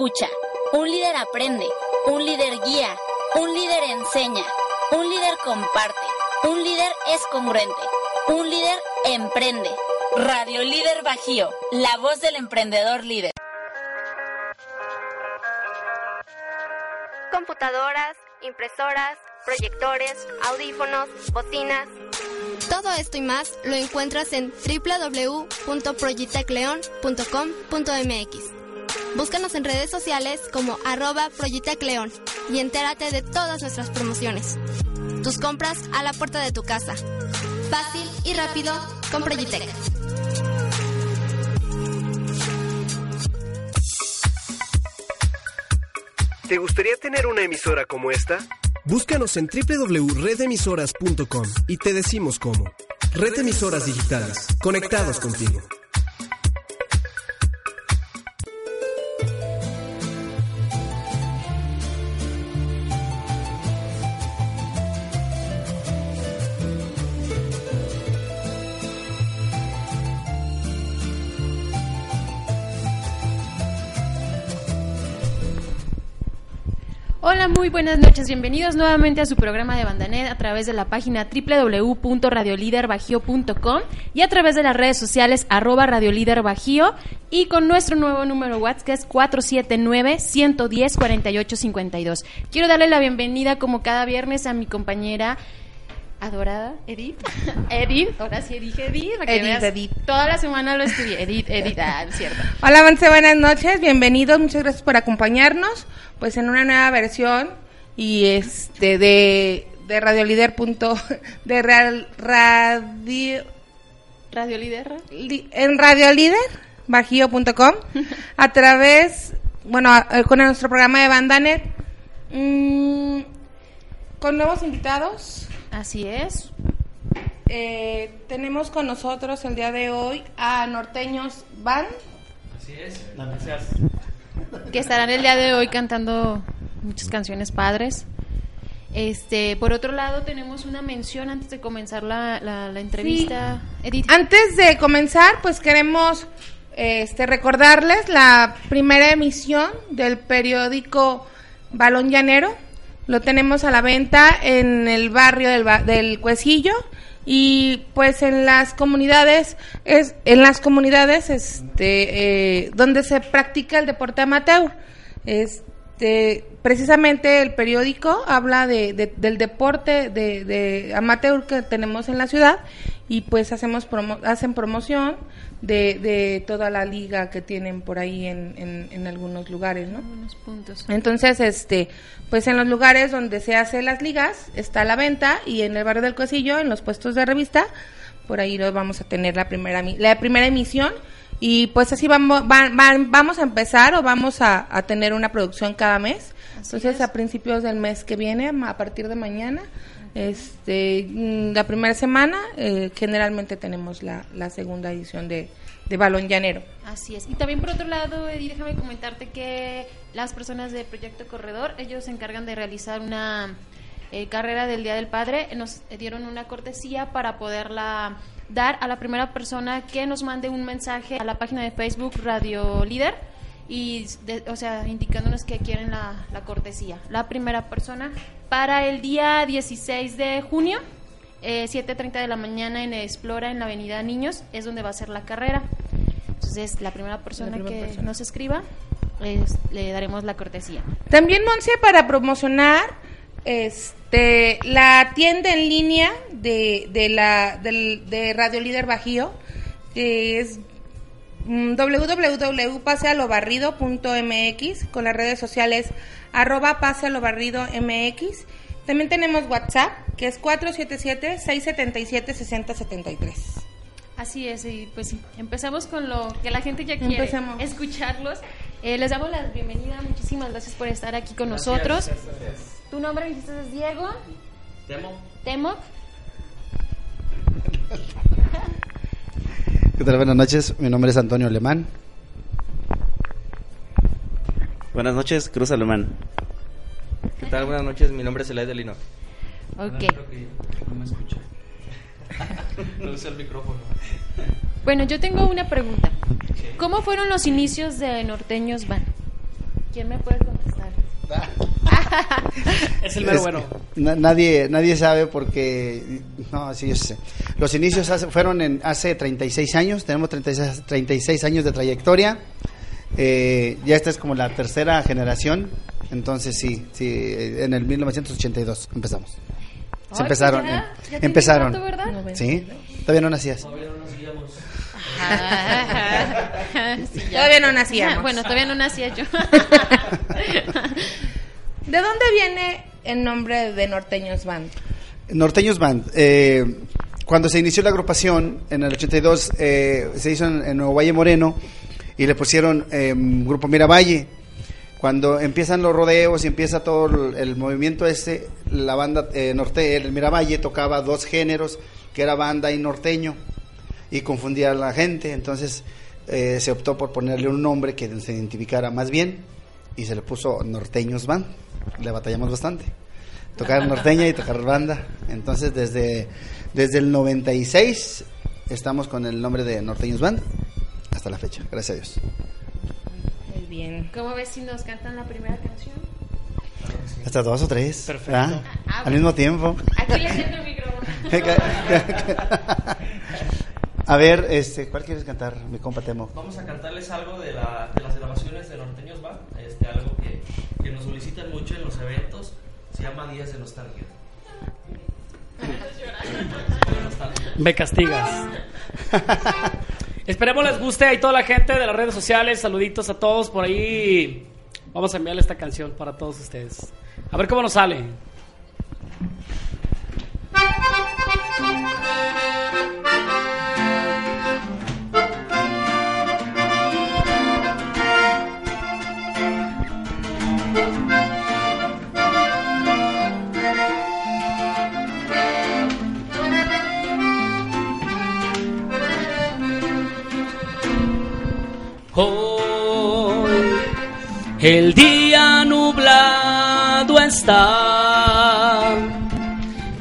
Escucha, un líder aprende, un líder guía, un líder enseña, un líder comparte, un líder es congruente, un líder emprende. Radio Líder Bajío, la voz del emprendedor líder. Computadoras, impresoras, proyectores, audífonos, bocinas. Todo esto y más lo encuentras en www.projitecleon.com.mx. Búscanos en redes sociales como arroba Projitecleon y entérate de todas nuestras promociones. Tus compras a la puerta de tu casa. Fácil y rápido con Projitec. ¿Te gustaría tener una emisora como esta? Búscanos en www.redemisoras.com y te decimos cómo. Red Emisoras Digitales, conectados contigo. Muy buenas noches. Bienvenidos nuevamente a su programa de Bandanet a través de la página www.radioliderbajío.com y a través de las redes sociales arroba radioliderbajío y con nuestro nuevo número WhatsApp que es 479-110-4852. Quiero darle la bienvenida como cada viernes a mi compañera adorada, Edith. Edith, ahora sí dije Edith. para que Edith, veas, Edith. Toda la semana lo estudié. Edith, Edith, ah, es cierto. Hola, Monse, buenas noches, bienvenidos, muchas gracias por acompañarnos, pues en una nueva versión y este de de Radio Líder punto de Real- radio Radio Líder. li- en Radio Líder bajío.com a través bueno eh, con nuestro programa de Bandanet mm, con nuevos invitados Así es. Eh, tenemos con nosotros el día de hoy a Norteños Van que estarán el día de hoy cantando muchas canciones padres. Este, por otro lado, tenemos una mención antes de comenzar la, la, la entrevista. Edith. Antes de comenzar, pues queremos este, recordarles la primera emisión del periódico Balón Llanero. Lo tenemos a la venta en el barrio del, del Cuecillo y pues en las comunidades es en las comunidades este eh, donde se practica el deporte amateur. Este, precisamente el periódico habla de- del deporte de, de amateur que tenemos en la ciudad y pues hacemos promo- hacen promoción de, de toda la liga que tienen por ahí en, en, en algunos lugares, ¿no? Unos puntos. Entonces, este, pues en los lugares donde se hace las ligas está a la venta y en el barrio del Cosillo, en los puestos de revista, por ahí nos vamos a tener la primera la primera emisión y pues así vamos va- va- vamos a empezar o vamos a, a tener una producción cada mes. Entonces, a principios del mes que viene, a partir de mañana, este, mm, la primera semana, eh, generalmente tenemos la, la segunda edición de, de Balón Llanero. Así es. Y también por otro lado, Edith, déjame comentarte que las personas de Proyecto Corredor, ellos se encargan de realizar una eh, carrera del Día del Padre, nos dieron una cortesía para poderla dar a la primera persona que nos mande un mensaje a la página de Facebook Radio Líder y, de- o sea, indicándonos que quieren la, la cortesía. La primera persona para el día 16 de junio, eh, 7.30 de la mañana en Explora, en la Avenida Niños, es donde va a ser la carrera. Entonces, la primera persona primera que persona. nos escriba, es- le daremos la cortesía. También, Monse, para promocionar este, la tienda en línea de, de, la, del- de Radio Líder Bajío, que es www.pasealobarrido.mx con las redes sociales arroba pasealobarrido.mx. También tenemos WhatsApp, que es 477-677-6073. Así es, y pues sí, empezamos con lo que la gente ya quiere, escucharlos. Eh, les damos la bienvenida, muchísimas gracias por estar aquí con nosotros. ¿Tu nombre me dijiste es Diego? Temo. Temo. ¿Qué tal? Buenas noches, mi nombre es Antonio Alemán. Buenas noches, Cruz Alemán. ¿Qué tal? Buenas noches, mi nombre es Elaid Delino. Ok. No me escucha. no usa el micrófono. Bueno, yo tengo una pregunta. ¿Cómo fueron los inicios de Norteños Van? ¿Quién me puede contestar? Es el mero Es- bueno. na- nadie, nadie sabe porque... No, sí, yo sé. Los inicios hace- fueron en, hace 36 años, tenemos 36, 36 años de trayectoria. Eh, ya esta es como la tercera generación, entonces sí, sí, eh, en el 1982 empezamos. Se Ay, empezaron, pues ya, ya empezaron. rato, ¿verdad? Sí, todavía no nacías. Sí, ya. Todavía no nacíamos. Bueno, todavía no nacía yo. ¿De dónde viene el nombre de Norteños Band? Norteños Band. eh, cuando se inició la agrupación en el 82, eh, se hizo en, en Nuevo Valle Moreno y le pusieron eh, Grupo Miravalle. Cuando empiezan los rodeos y empieza todo el, el movimiento este, la banda eh, norte, el Miravalle tocaba dos géneros, que era banda y norteño, y confundía a la gente. Entonces eh, se optó por ponerle un nombre que se identificara más bien y se le puso Norteños Band. Le batallamos bastante tocar norteña y tocar banda. Entonces, desde, desde el 96 estamos con el nombre de Norteños Band hasta la fecha, gracias a Dios. Muy bien. ¿Cómo ves si nos cantan la primera canción? Hasta dos o tres. Perfecto. ¿verdad? Ah, Al mismo tiempo. Aquí le siento el micrófono. a ver, este, ¿cuál quieres cantar, mi compa Temo? Vamos a cantarles algo de, la, de las grabaciones de Norteños Va, este, algo que, que nos solicitan mucho en los eventos, se llama Días de Nostalgia. Me castigas. Esperemos les guste a toda la gente de las redes sociales. Saluditos a todos por ahí. Vamos a enviarle esta canción para todos ustedes. A ver cómo nos sale.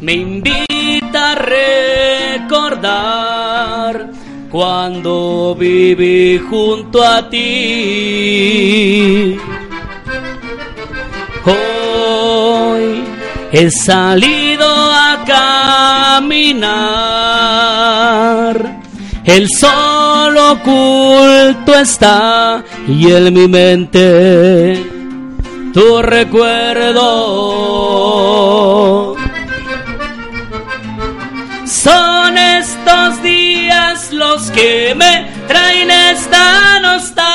Me invita a recordar cuando viví junto a ti. Hoy he salido a caminar. El sol oculto está y en mi mente tu recuerdo. Son estos días los que me traen esta nostalgia.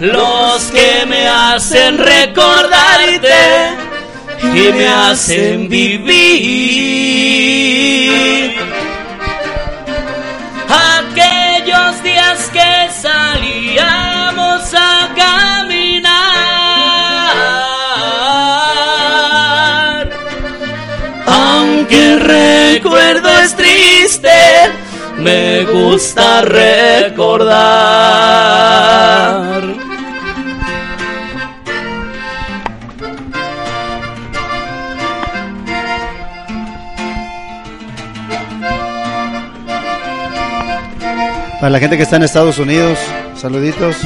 Los que me hacen recordarte y me hacen vivir. recuerdo es triste, me gusta recordar. Para la gente que está en Estados Unidos, saluditos.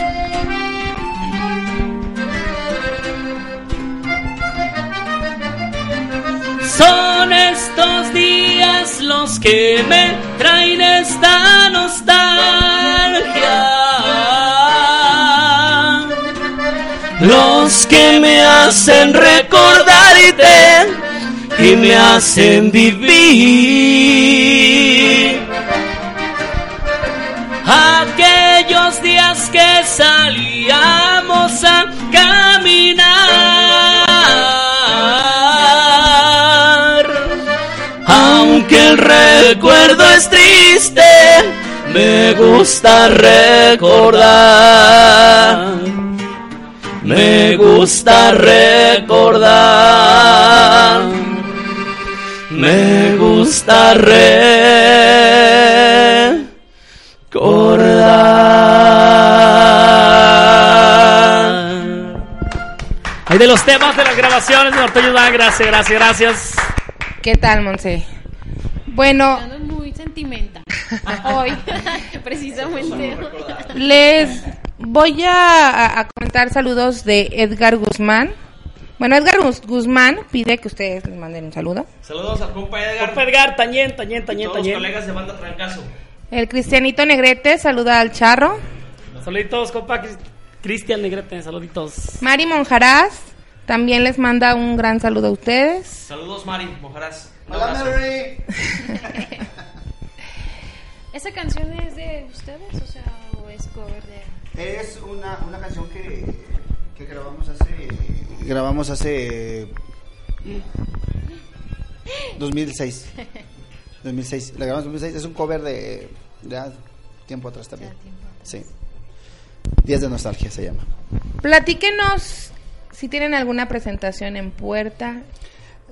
Son estos los que me traen esta nostalgia. Los que me hacen recordarte y me hacen vivir. Me gusta recordar. Me gusta recordar. Me gusta recordar. Hay de los temas de las grabaciones Van, gracias, gracias, gracias. ¿Qué tal, Monse? Bueno, muy sentimental. Hoy, precisamente. les voy a, comentar saludos de Edgar Guzmán. Bueno, Edgar Guz- Guzmán pide que ustedes les manden un saludo. Saludos al compa Edgar. Compa Edgar, Tañén, Tañén, Tañén, todos los colegas de banda Trancazo. El Cristianito Negrete saluda al Charro. Saluditos, compa Cris- Cristian Negrete, saluditos. Mari Monjaraz también les manda un gran saludo a ustedes. Saludos, Mari. Un Hola. Mary. ¿Esa canción es de ustedes? O sea, o es cover de. Es una, una canción que, que grabamos hace. Grabamos hace. 2006. 2006. La grabamos en 2006. Es un cover de. Ya tiempo atrás también. Sí. Días de nostalgia se llama. Platíquenos si tienen alguna presentación en puerta.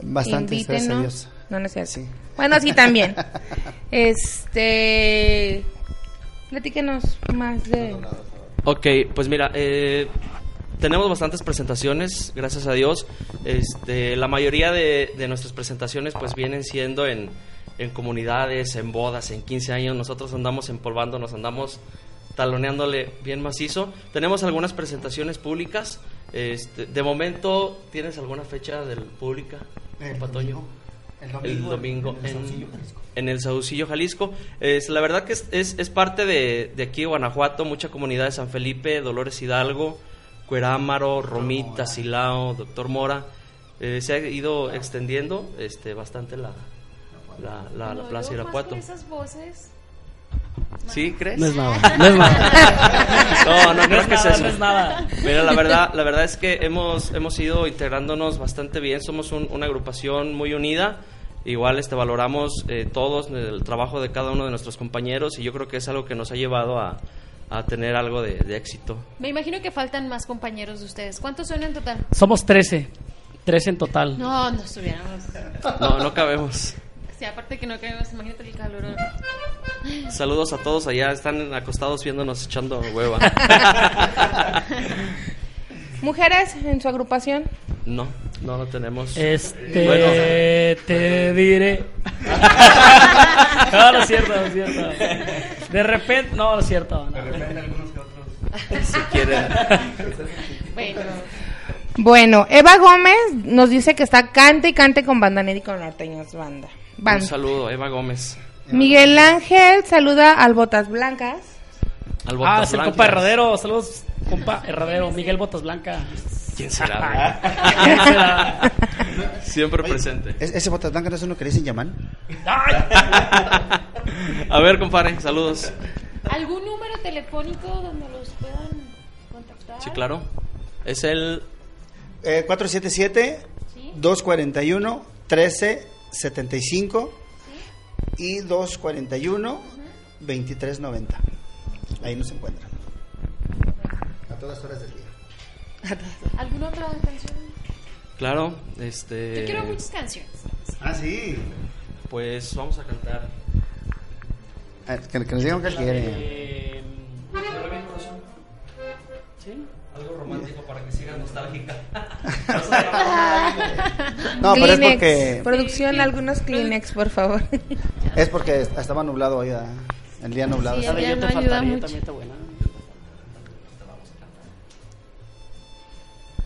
Bastantes, gracias a Invítenos. Dios. No, no es cierto. Bueno, sí, también. este. Platíquenos más de. Ok, pues mira, eh, tenemos bastantes presentaciones, gracias a Dios. Este, la mayoría de, de nuestras presentaciones pues vienen siendo en, en comunidades, en bodas, en 15 años. Nosotros andamos empolvando, nos andamos taloneándole bien macizo. Tenemos algunas presentaciones públicas. Este, de momento, ¿tienes alguna fecha del pública, compa Toño? El domingo, en, en el Saucillo, Jalisco. Es, la verdad que es, es, es parte de, de aquí, Guanajuato, mucha comunidad de San Felipe, Dolores Hidalgo, Cuerámaro, Romita, Silao, Doctor Mora. Eh, se ha ido extendiendo este, bastante la, la, la, la No, Plaza Irapuato. esas voces. ¿Sí, crees? No es nada, no es nada. No, no, No creo es que es nada, eso. no es nada. Mira, la verdad, la verdad es que hemos, hemos ido integrándonos bastante bien. Somos un- una agrupación muy unida. Igual este, valoramos eh, todos el trabajo de cada uno de nuestros compañeros y yo creo que es algo que nos ha llevado a, a tener algo de, de éxito. Me imagino que faltan más compañeros de ustedes. ¿Cuántos son en total? Somos 13. 13 en total. No, no estuviéramos. No, no cabemos. Sí, aparte que no queremos, imagínate el calor. Saludos a todos allá, están acostados viéndonos echando hueva. ¿Mujeres en su agrupación? No, no, no tenemos. Este, Bueno, te diré. no, no es cierto, no es cierto. De repente, no, no es cierto. no. si quieren. Bueno, Bueno, Eva Gómez nos dice que está cante y cante con y con Norteños Banda. Un saludo, Eva Gómez. Miguel Ángel saluda al Botas Blancas. Al Ah, Botas es el Blancas. compa Herradero. Saludos, compa Herradero. Miguel Botas Blanca. ¿Quién será? ¿Quién será? Siempre presente. ¿Es- ¿Ese botas blancas no es uno que le dicen Yaman? A ver, compadre, saludos. ¿algún número telefónico donde los puedan contactar? Sí, claro. Es el Eh, 477-241-1375 y 241-2390. Ahí nos encuentran. A todas horas del día. ¿Alguna otra canción? Claro, este. Yo quiero muchas canciones. Ah, sí. Pues vamos a cantar. Ah, Que, que nos digan que quieren. Eh, ¿Sí? Algo romántico para que siga nostálgica. No, pero es porque Producción, algunos Kleenex, por favor. es porque estaba nublado hoy. El día nublado. Sí, el día no ayuda mucho. también está buena.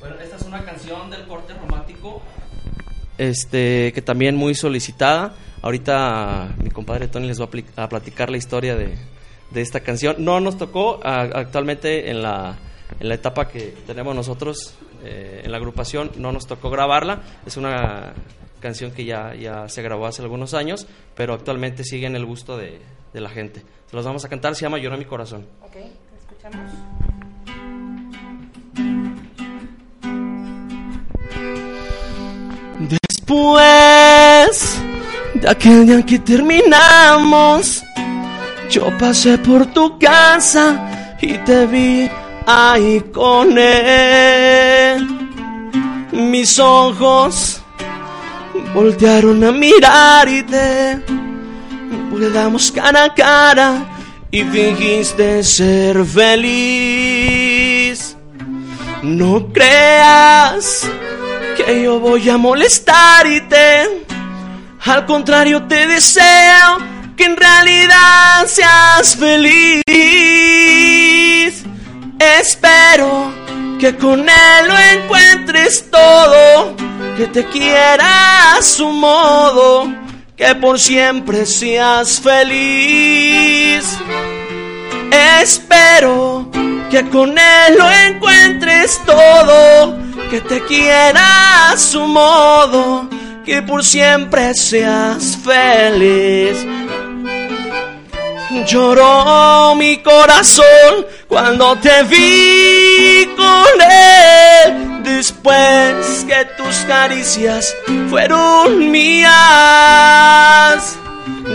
Bueno, esta es una canción del corte romántico. Este, que también muy solicitada. Ahorita mi compadre Tony les va a, a platicar la historia de, de esta canción. No nos tocó a- actualmente en la, en la etapa que tenemos nosotros eh, en la agrupación, no nos tocó grabarla. Es una canción que ya, ya se grabó hace algunos años, pero actualmente sigue en el gusto de, de la gente. Se los vamos a cantar, se llama Lloró mi corazón. Ok, escuchamos. Después de aquel día que terminamos, yo pasé por tu casa y te vi ahí con él. Mis ojos voltearon a mirar y te quedamos cara a cara y fingiste ser feliz. No creas que yo voy a molestarte. Al contrario, te deseo que en realidad seas feliz. Espero que con él lo encuentres todo, que te quiera a su modo, que por siempre seas feliz. Espero que con él lo encuentres todo, que te quiera a su modo, que por siempre seas feliz. Lloró mi corazón cuando te vi con él, después que tus caricias fueron mías.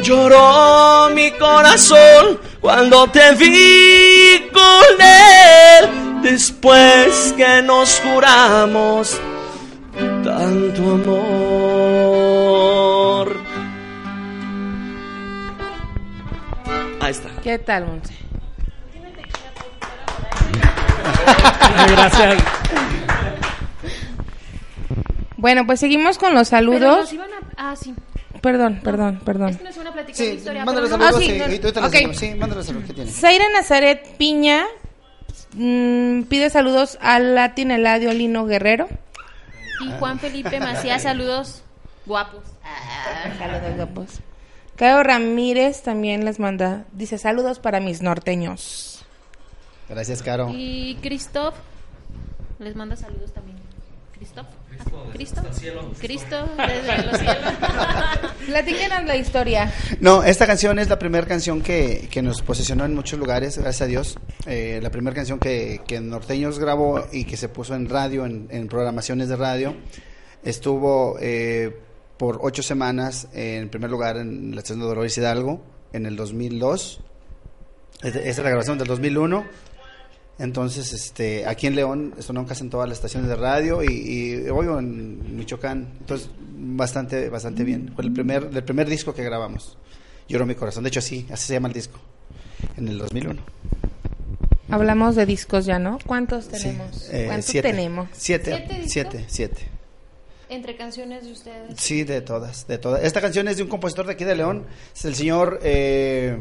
Lloró mi corazón cuando te vi con él, después que nos juramos tanto amor. Ahí está. ¿Qué tal, Monse? Gracias. Bueno, pues seguimos con los Pero saludos. nos iban a... Ah, sí. Perdón, perdón, perdón. Es que nos iban a platicar Sí, la historia. mándale pero no- saludos. Ah, sí, sí, no- ahorita les ok. decimos, Sí, mándale saludos. ¿Qué tiene? Zaira Nazaret Piña mm, pide saludos al Latin Eladio Lino Guerrero. Y Juan Felipe Macías, saludos guapos. Saludos, guapos. Caio Ramírez también les manda, dice saludos para mis norteños. Gracias, Caro. Y Christoph les manda saludos también. ¿Christoph? ¿Cristo? Cristo desde los cielos. Platíquenos la historia. No, esta canción es la primera canción que, que nos posicionó en muchos lugares, gracias a Dios. Eh, la primera canción que, que Norteños grabó y que se puso en radio, en, en programaciones de radio. Estuvo eh, por ocho semanas en primer lugar en la estación de Dolores Hidalgo en el 2002. Esta esta es la grabación del 2001. Entonces, este, aquí en León sonó casi en todas las estaciones de radio y, y hoy en Michoacán. Entonces, bastante, bastante bien. Fue el primer, el primer disco que grabamos. Lloró mi corazón. De hecho, así, así se llama el disco. En el 2001. Hablamos de discos ya, ¿no? ¿Cuántos Sí, tenemos? eh, ¿Cuántos siete. tenemos? Siete, siete, siete. Entre canciones de ustedes. Sí, de todas, de todas. Esta canción es de un compositor de aquí de León, es el señor eh,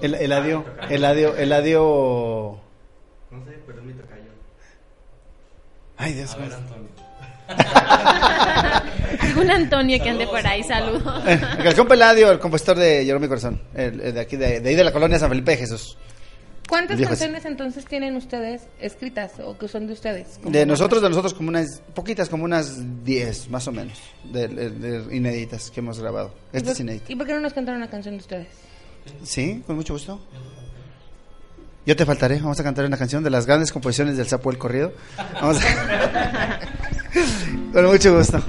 el, Eladio, Eladio, Eladio. No sé, pero es mi tocayo. Ay, Dios mío. Algún Antonio que ande por ahí, saludos. Eh, El compa Eladio, el compositor de Lloró mi corazón, el, el de aquí de, de ahí de la colonia San Felipe de Jesús. ¿Cuántas es- canciones entonces tienen ustedes escritas o que son de ustedes? De nosotros, de nosotros como unas poquitas, como unas 10 más o menos, de, de- de inéditas que hemos grabado. ¿Y Esta es inédita. ¿Y por qué no nos cantaron una canción de ustedes? Sí, con mucho gusto. Yo te faltaré. Vamos a cantar una canción de las grandes composiciones del Sapo del Corrido. Vamos a... con mucho gusto.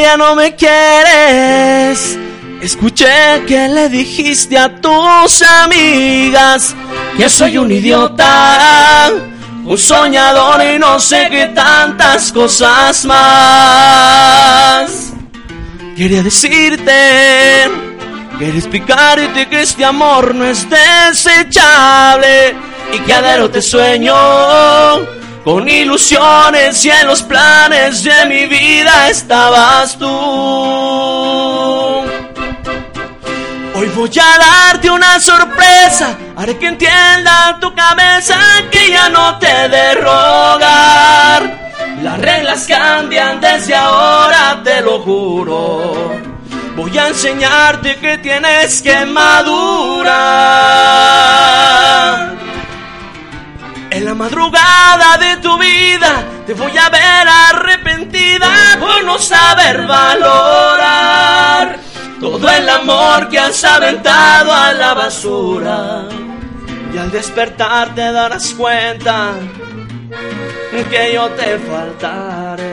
Ya no me quieres. Escuché que le dijiste a tus amigas que soy un idiota, un soñador y no sé qué tantas cosas más. Quería decirte, quería explicarte que este amor no es desechable y que adero te sueño con ilusiones y en los planes de mi vida estabas tú. Hoy voy a darte una sorpresa, haré que entienda tu cabeza que ya no te de rogar. Las reglas cambian desde ahora, te lo juro. Voy a enseñarte que tienes que madurar. En la madrugada de tu vida te voy a ver arrepentida por no saber valorar todo el amor que has aventado a la basura. Y al despertar te darás cuenta que yo te faltaré.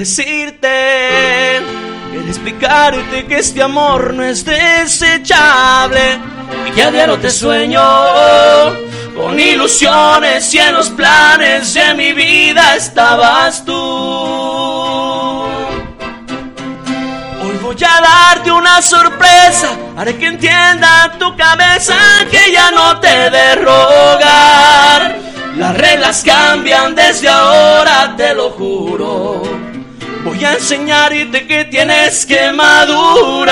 Decirte, quería explicarte que este amor no es desechable y que a diario te sueño con ilusiones y en los planes de mi vida estabas tú. Hoy voy a darte una sorpresa, haré que entienda tu cabeza que ya no te de rogar. Las reglas cambian desde ahora, te lo juro. Voy a enseñarte que tienes que madurar.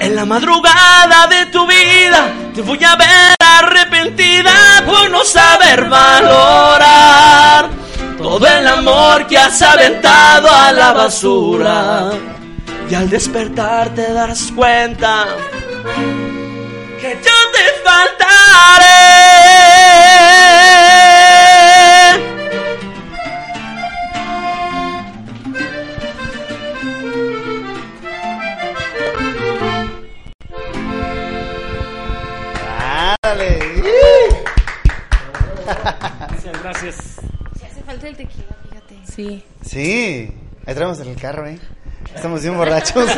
En la madrugada de tu vida te voy a ver arrepentida por no saber valorar todo el amor que has aventado a la basura. Y al despertar te darás cuenta que yo te faltaré. Sí. Sí, ahí traemos en el carro, ¿eh? Estamos bien borrachos.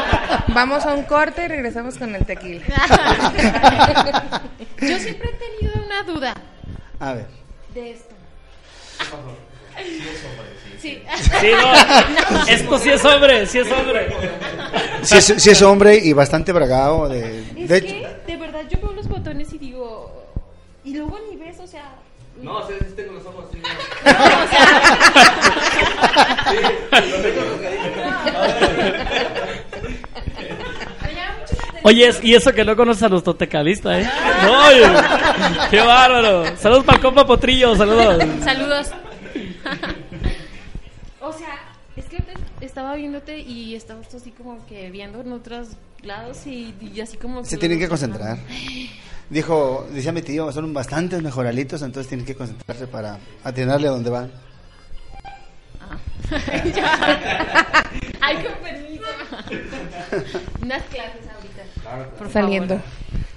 Vamos a un corte y regresamos con el tequila. Yo siempre he tenido una duda A ver. de esto. Sí. Sí, no. Esto sí es hombre, sí es hombre. Si es, sí es hombre y bastante bragado. De, Es de hecho, que, de verdad, yo veo los botones y digo. Y luego ni ves, o sea. No, sí, sí tengo los ojos así. Oye, es- y eso que no conoces a nuestro tecalista, ¿eh? No, oye, qué bárbaro. Saludos para el compa Potrillo, saludos. Saludos. o sea, es que ahorita estaba viéndote y estabas así como que viendo en otros lados y, y así como. se tienen que concentrar. Dijo, decía mi tío, son bastantes mejoralitos, entonces tienen que concentrarse para atinarle a donde van. Ay, con permiso. Unas clases ahorita. Por Saliendo. favor.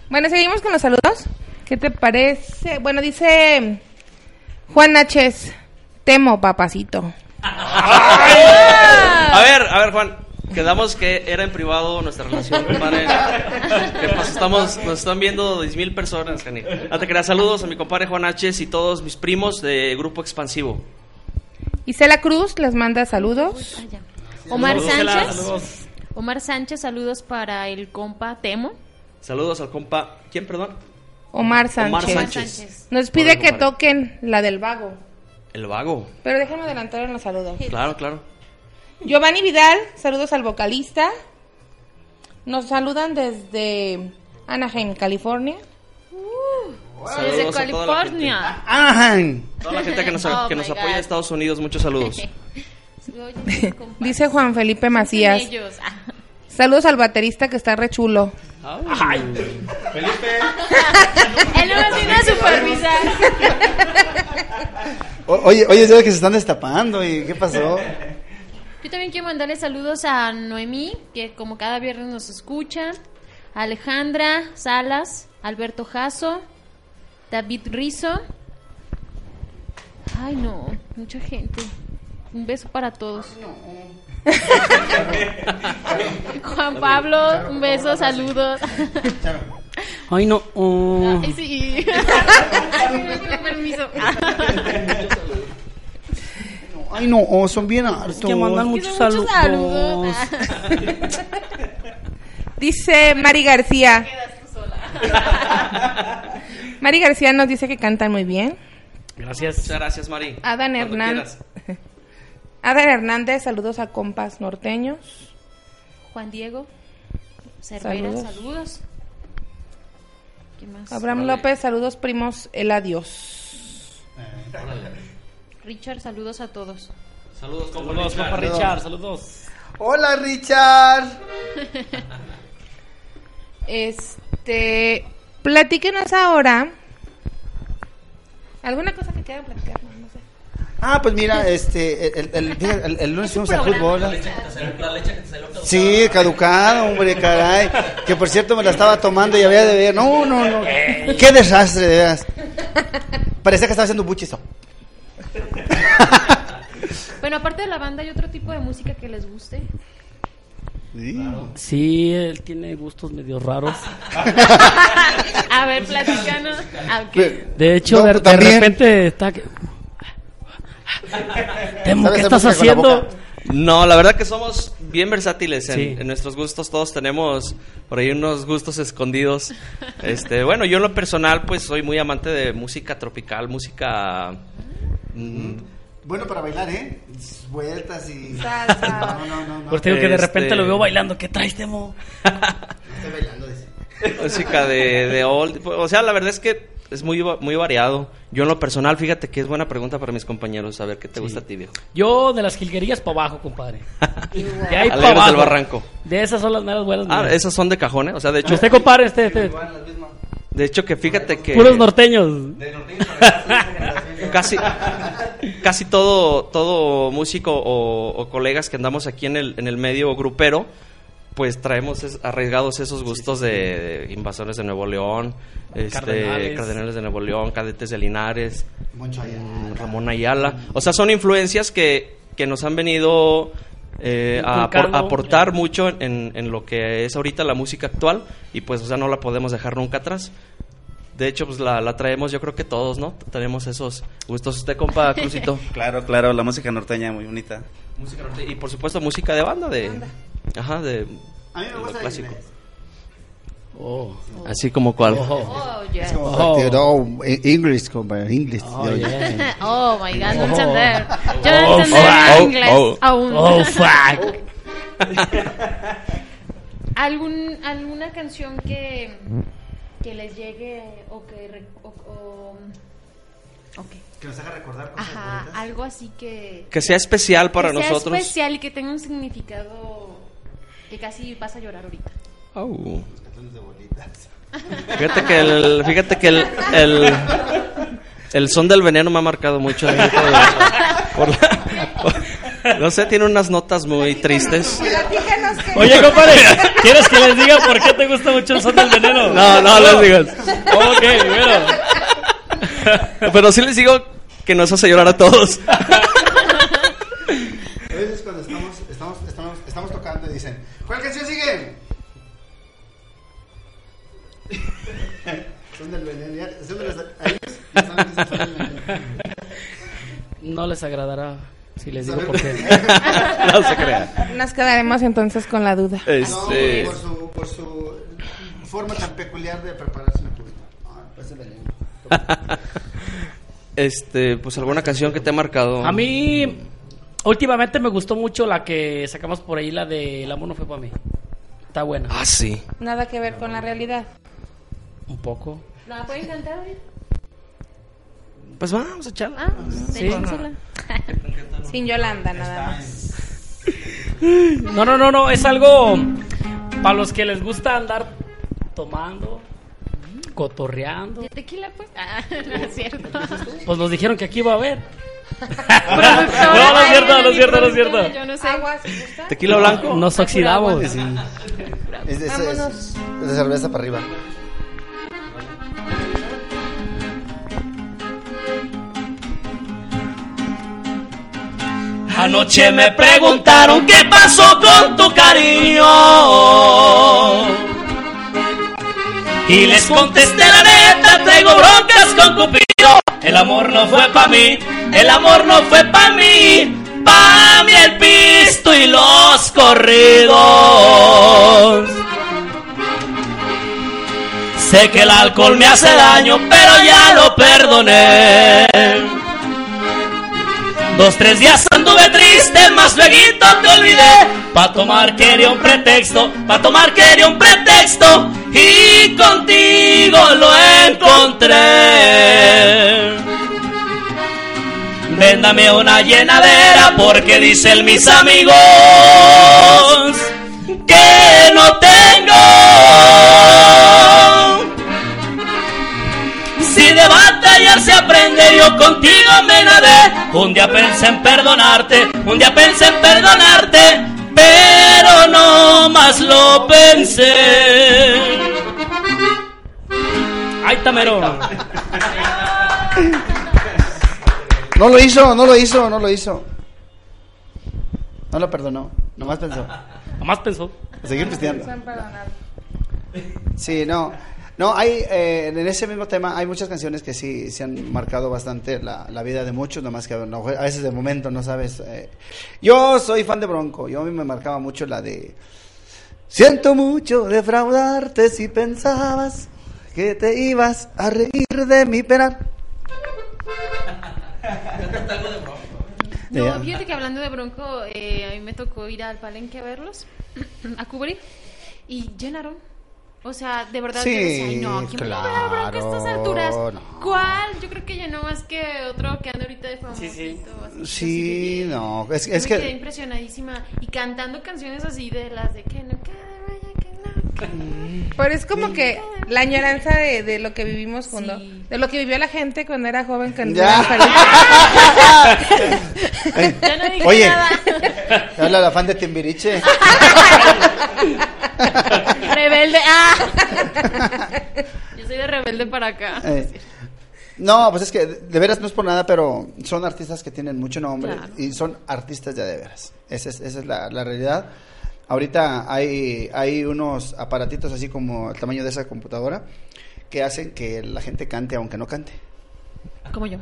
Bueno, seguimos con los saludos. ¿Qué te parece? Bueno, dice Juan Naches, temo, papacito. A ver, a ver, Juan. Quedamos que era en privado nuestra relación, compadre. Que pues estamos, nos están viendo 10 mil personas, Jani. No te creas, saludos a mi compadre Juan H. y todos mis primos de Grupo Expansivo. Isela Cruz les manda saludos. Ah. Omar Saludos, Sánchez. saludos. Omar Sánchez, saludos para el compa Temo. Saludos al compa. ¿Quién, perdón? Omar Sánchez. Omar Sánchez. Nos pide que toquen la del vago. El vago. Pero déjenme adelantar en los saludos. Claro, claro. Giovanni Vidal, saludos al vocalista. Nos saludan desde Anaheim, California. Desde toda la California. ¡Anaheim! Toda la gente que nos, Oh que nos apoya en Estados Unidos, muchos saludos. Dice Juan Felipe Macías. Ah. Saludos al baterista que está re chulo. Él no vino a supervisar. O- oye, oye, ¿sabes que se están destapando? ¿Y qué pasó? También quiero mandarle saludos a Noemí, que como cada viernes nos escucha, a Alejandra Salas, Alberto Jasso, David Rizo. Ay, no, mucha gente. Un beso para todos. Juan Pablo, un beso, saludos. Ay, no. oh. Ay, sí. Permiso. Ay, no, oh, son bien hartos. que mandan muchos Muchos saludos. Dice Mari García. Mari García nos dice que cantan muy bien. Gracias. Muchas gracias, Mari. Adán Cuando Hernández. quieras. Adán Hernández, saludos a compas norteños. Juan Diego Cervera, Saludos. saludos. ¿Quién más? Abraham. López, saludos primos, el adiós. Richard, saludos a todos. Saludos, compa Saludos, Richard. compa Richard. Saludos. Hola, Richard. Este, platíquenos ahora. ¿Alguna cosa que quieran platicar? No sé. Ah, pues mira, este, el, el, el, el- el lunes fuimos al fútbol. La leche que te salió- la leche que te salió caducada. Sí, caducado, hombre, caray. Que por cierto me la estaba tomando y había de ver. No, no, no. Qué desastre, de veras. Parecía que estaba haciendo buches. Bueno, aparte de la banda, ¿hay otro tipo de música que les guste? Sí, él tiene gustos medio raros. A ver, platícanos. Ah, ok. De hecho, No, de, de también. repente está... que- Temo, ¿Sabes ¿qué estás la haciendo? No, la verdad que somos bien versátiles en, Sí. en nuestros gustos. Todos tenemos por ahí unos gustos escondidos. Este, bueno, yo en lo personal, pues soy muy amante de música tropical, música. mm, Bueno para bailar, ¿eh? Vueltas y... Salsa. No, no, no. no. Pues digo que de Este- repente lo veo bailando. ¿Qué traes, Temo? Estoy bailando, dice. música de, de old. O sea, la verdad es que es muy, va- muy variado. Yo en lo personal, fíjate que es buena pregunta para mis compañeros. A ver, ¿qué te gusta a ti, viejo? Yo de las jilguerías para abajo, compadre. De ahí para Alegres abajo. del Barranco. De esas son las meras buenas. Ah, mías. esos son de cajones. O sea, de hecho, Este compadre, este, este. de hecho que fíjate que... Puros norteños. Casi casi todo todo músico o, o colegas que andamos aquí en el en el medio grupero pues traemos es- arriesgados esos gustos de, de invasores de Nuevo León este Cardenales. cardenales de Nuevo León cadetes de Linares allá. mm, Ramón Ayala o sea son influencias que que nos han venido eh, a Inculcando. aportar mucho en, en lo que es ahorita la música actual y pues o sea no la podemos dejar nunca atrás de hecho, pues la, la traemos, yo creo que todos, ¿no? Tenemos esos gustos. Usted, compa, Crucito. Claro, claro, la música norteña muy bonita. música norte- Y por supuesto, música de banda, de. Ajá, de. A mí me de lo gusta el clásico. Oh. Así como cuál. Oh. Oh, yeah. Es como Oh. eh, English, compa, English. Oh, yeah. Oh, my God, no Oh. entender. Yo Oh, no entender fuck. inglés Oh, aún. Oh, fuck. ¿Algún, ¿Alguna canción que, que les llegue o que... O, o- ok. Que nos haga recordar cosas Ajá, bonitas. algo así que... Que sea especial para que sea nosotros. especial y que tenga un significado que casi vas a llorar ahorita. Au. Canciones de bolitas. Fíjate que el. Fíjate que el. El, el son del veneno me ha marcado mucho. por la- por- no sé, tiene unas notas muy tristes. Que- Oye, compadre, ¿quieres que les diga por qué te gusta mucho el son del veneno? No, no les digas. Ok, bueno. Pero sí les digo que nos hace llorar a todos. A veces cuando estamos, estamos, estamos, estamos tocando y dicen, ¿cuál canción sigue? son del veneno. son de los- a ellos. No les agradará si les digo por qué. no se crea. Nos quedaremos entonces con la duda. No, Este, por su, por su forma tan peculiar de prepararse una cubita. Ah, pues este, pues alguna canción que te ha marcado. A mí, últimamente me gustó mucho la que sacamos por ahí, la de El amor no fue para mí. Está buena. Ah, sí. Nada que ver con la realidad. Un poco. ¿La pueden cantar ahorita? Pues vamos a echarla. Ah, Sí. Sin Yolanda, nada más. No, no, no, no, es algo para los que les gusta andar tomando, cotorreando. ¿De tequila, pues? Ah, no es cierto. Pues nos dijeron que aquí iba a haber. No, no es cierto, no es cierto, no es cierto. Yo no sé. Aguas, ¿gusta? Tequila blanco. Nos oxidamos. Es, es- es- Vámonos. es de cerveza para arriba. Anoche me preguntaron qué pasó con tu cariño. Y les contesté la neta, traigo broncas con Cupido. El amor no fue pa' mí, el amor no fue pa' mí. Pa' mí el pisto y los corridos. Sé que el alcohol me hace daño, pero ya lo perdoné. Dos, tres días anduve triste, más luego te olvidé. Pa' tomar quería un pretexto, pa' tomar quería un pretexto. Y contigo lo encontré. Véndame una llenadera porque dicen mis amigos que no tengo. Si de batallar se aprende, yo contigo me nadé. Un día pensé en perdonarte, un día pensé en perdonarte, pero no más lo pensé. Ay, tamero. No lo hizo, no lo hizo, no lo hizo. No lo perdonó, nomás pensó. Nomás pensó. Seguir pisteando. Sí, no. No, hay, eh, en ese mismo tema hay muchas canciones que sí se han marcado bastante la, la vida de muchos, nomás que no, a veces de momento no sabes. eh. Yo soy fan de Bronco, yo a mí me marcaba mucho la de... Siento mucho defraudarte si pensabas que te ibas a reír de mi pena. No, fíjate que hablando de Bronco, eh, a mí me tocó ir al palenque a verlos, a cubrir, y llenaron. O sea, de verdad Sí, yo decía, "Ay, no, ¿quién va a ver a Bronco a estas claro, alturas? no. ¿Cuál? Yo creo que llenó más que otro que anda ahorita de famosito. así, Sí, no, es, es me quedé que... impresionadísima y cantando canciones así de las de que no quede huella, que no quede. Pero es como que la añoranza de, de lo que vivimos cuando, de lo que vivió la gente cuando era joven que Ya. Ya no dije Oye, nada. habla la fan de Timbiriche. Rebelde. Ah. Yo soy de rebelde para acá. Eh, no, pues es que de veras no es por nada, pero son artistas que tienen mucho nombre Claro. y son artistas ya de veras. Esa es, esa es la, la realidad. Ahorita hay, hay unos aparatitos así como el tamaño de esa computadora que hacen que la gente cante aunque no cante. Como yo.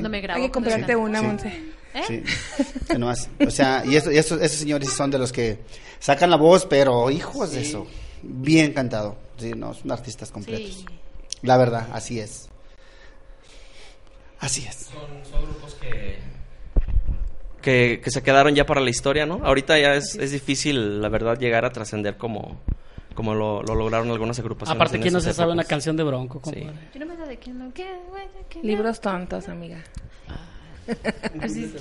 No me grabo. Hay que comprarte una, Sí. Monse. ¿Eh? Sí, que no hace. O sea, y, esto- y estos, esos señores son de los que sacan la voz, pero hijos de eso, bien cantado. Sí, no, son artistas completos. Sí. La verdad, así es. Así es. Son grupos que... Que, que se quedaron ya para la historia, ¿no? Ahorita ya es, es difícil, la verdad, llegar a trascender como, como lo, lo lograron algunas agrupaciones. Aparte, ¿quién no se sabe una canción de Bronco? Sí. compadre? Yo no me de que no quede huella, que no. Libros tontos, amiga. Pues sí.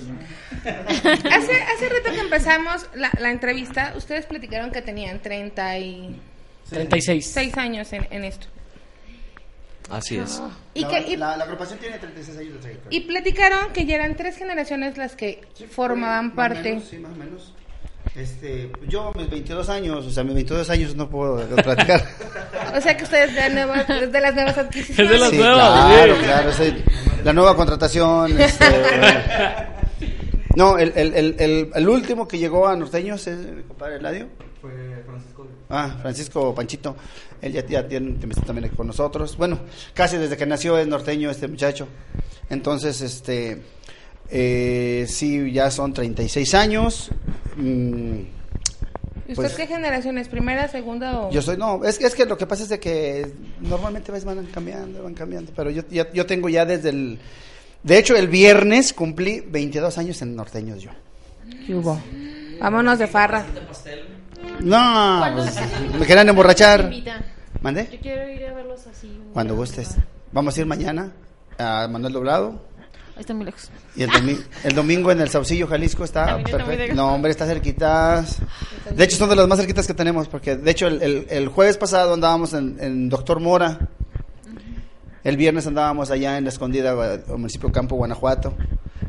Hace, hace rato que empezamos la, la entrevista, ustedes platicaron que tenían 36 36. años en, en esto. Así es. Y, la, que, y, la- la agrupación tiene 36 años de trayectoria. y platicaron que ya eran tres generaciones las que formaban Más parte. menos, sí, más o menos. Este, yo, mis 22 años, o sea, mis 22 años no puedo platicar. O sea que ustedes de, nuevas- de las nuevas adquisiciones. Es de las Sí, nuevas, claro, sí. claro, sí. La nueva contratación. este, no, el, el, el, el, el último que llegó a Norteños es mi compadre Eladio. Fue Francisco. Ah, Francisco Panchito. Él ya, ya tiene también aquí con nosotros. Bueno, casi desde que nació es norteño este muchacho. Entonces, este. Eh, sí, ya son 36 años. Mm, ¿Y usted pues- qué generación es? ¿Primera, segunda o...? yo soy, no, es, que- es que lo que pasa es de que normalmente van cambiando, van cambiando, pero yo, ya- yo tengo ya desde el... De hecho, el viernes cumplí 22 años en Norteños yo. ¿Qué hubo? Vámonos de farra. No, ¿Cuándo pues, me querían emborrachar. ¿Mandé? Yo quiero ir a verlos así. Cuando gustes. Vamos a ir mañana a Manuel Doblado. Ahí está muy lejos. Y el, domi- el domingo en el Saucillo, Jalisco, está perfecto. lejos. No, hombre, está cerquitas. De hecho, son de las más cerquitas que tenemos, porque de hecho el, el- el jueves pasado andábamos en, en Doctor Mora. El viernes andábamos allá en la escondida, gua- municipio Campo, Guanajuato.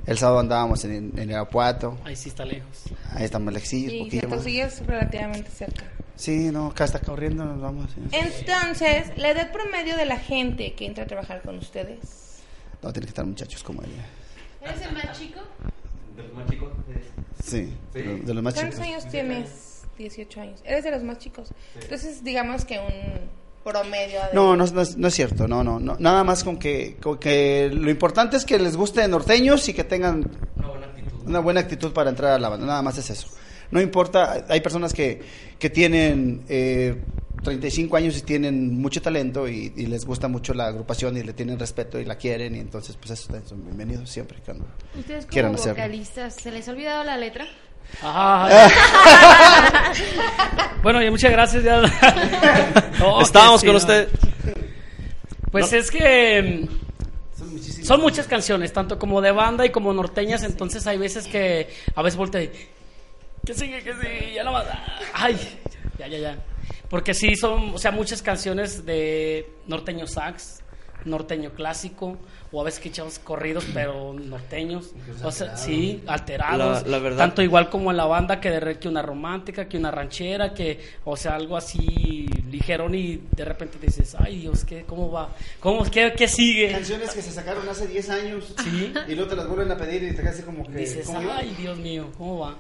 El sábado andábamos en, en Irapuato. Ahí sí está lejos. Ahí estamos lejillos, Y poquillo más. Santosillo es relativamente cerca. Sí, no, acá está corriendo, nos vamos. sí. Entonces, la edad promedio de la gente que entra a trabajar con ustedes. No, tiene que estar muchachos como él. ¿Eres el más chico? ¿De los más chicos? Sí, de lo- de los más ¿Cuántos chicos. años tienes? 18 años. Eres de los más chicos. Entonces, digamos que un promedio de... No, no, es- no es, no es cierto, no, no, no, nada más con que, con que lo importante es que les guste norteños y que tengan una buena actitud para entrar a la banda, nada más es eso. No importa, hay personas que, que tienen eh, 35 años y tienen mucho talento y, y les gusta mucho la agrupación y le tienen respeto y la quieren y entonces pues eso son bienvenidos siempre cuando Ustedes como quieran hacerlo. vocalistas, ¿se les ha olvidado la letra? Bueno, y muchas gracias. ya. No, Estábamos que con no. usted. Pues es que son muchas canciones, tanto como de banda y como norteñas, entonces hay veces que a veces voltea y que sigue, que sigue, ya no más. Ay, ya, ya, ya. Porque sí son, o sea, muchas canciones de norteño sax, norteño clásico, o a veces que echamos corridos, pero norteños. O sea, sí, alterados. La- la verdad- Tanto igual como en la banda que de que una romántica, que una ranchera, que, o sea, algo así ligerón y de repente dices, ay Dios, ¿qué, ¿cómo va? ¿Cómo, qué, qué sigue? Canciones que se sacaron hace 10 años Sí. y luego te las vuelven a pedir y te quedas así como que... Dices, ay Dios mío, ¿cómo va?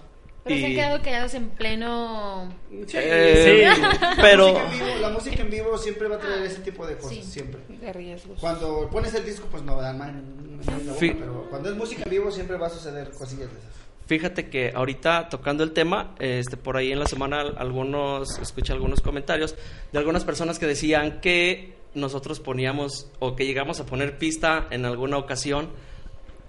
Pero se han Y- quedado callados en pleno... Eh, Sí. pero La música, en vivo, la música en vivo siempre va a traer ese tipo de cosas, Sí. siempre. De riesgos. Cuando pones el disco, pues no dan mal, pero cuando es música en vivo siempre va a suceder cosillas de esas. Fíjate que ahorita tocando el tema, este por ahí en la semana algunos escuché algunos comentarios de algunas personas que decían que nosotros poníamos o que llegamos a poner pista en alguna ocasión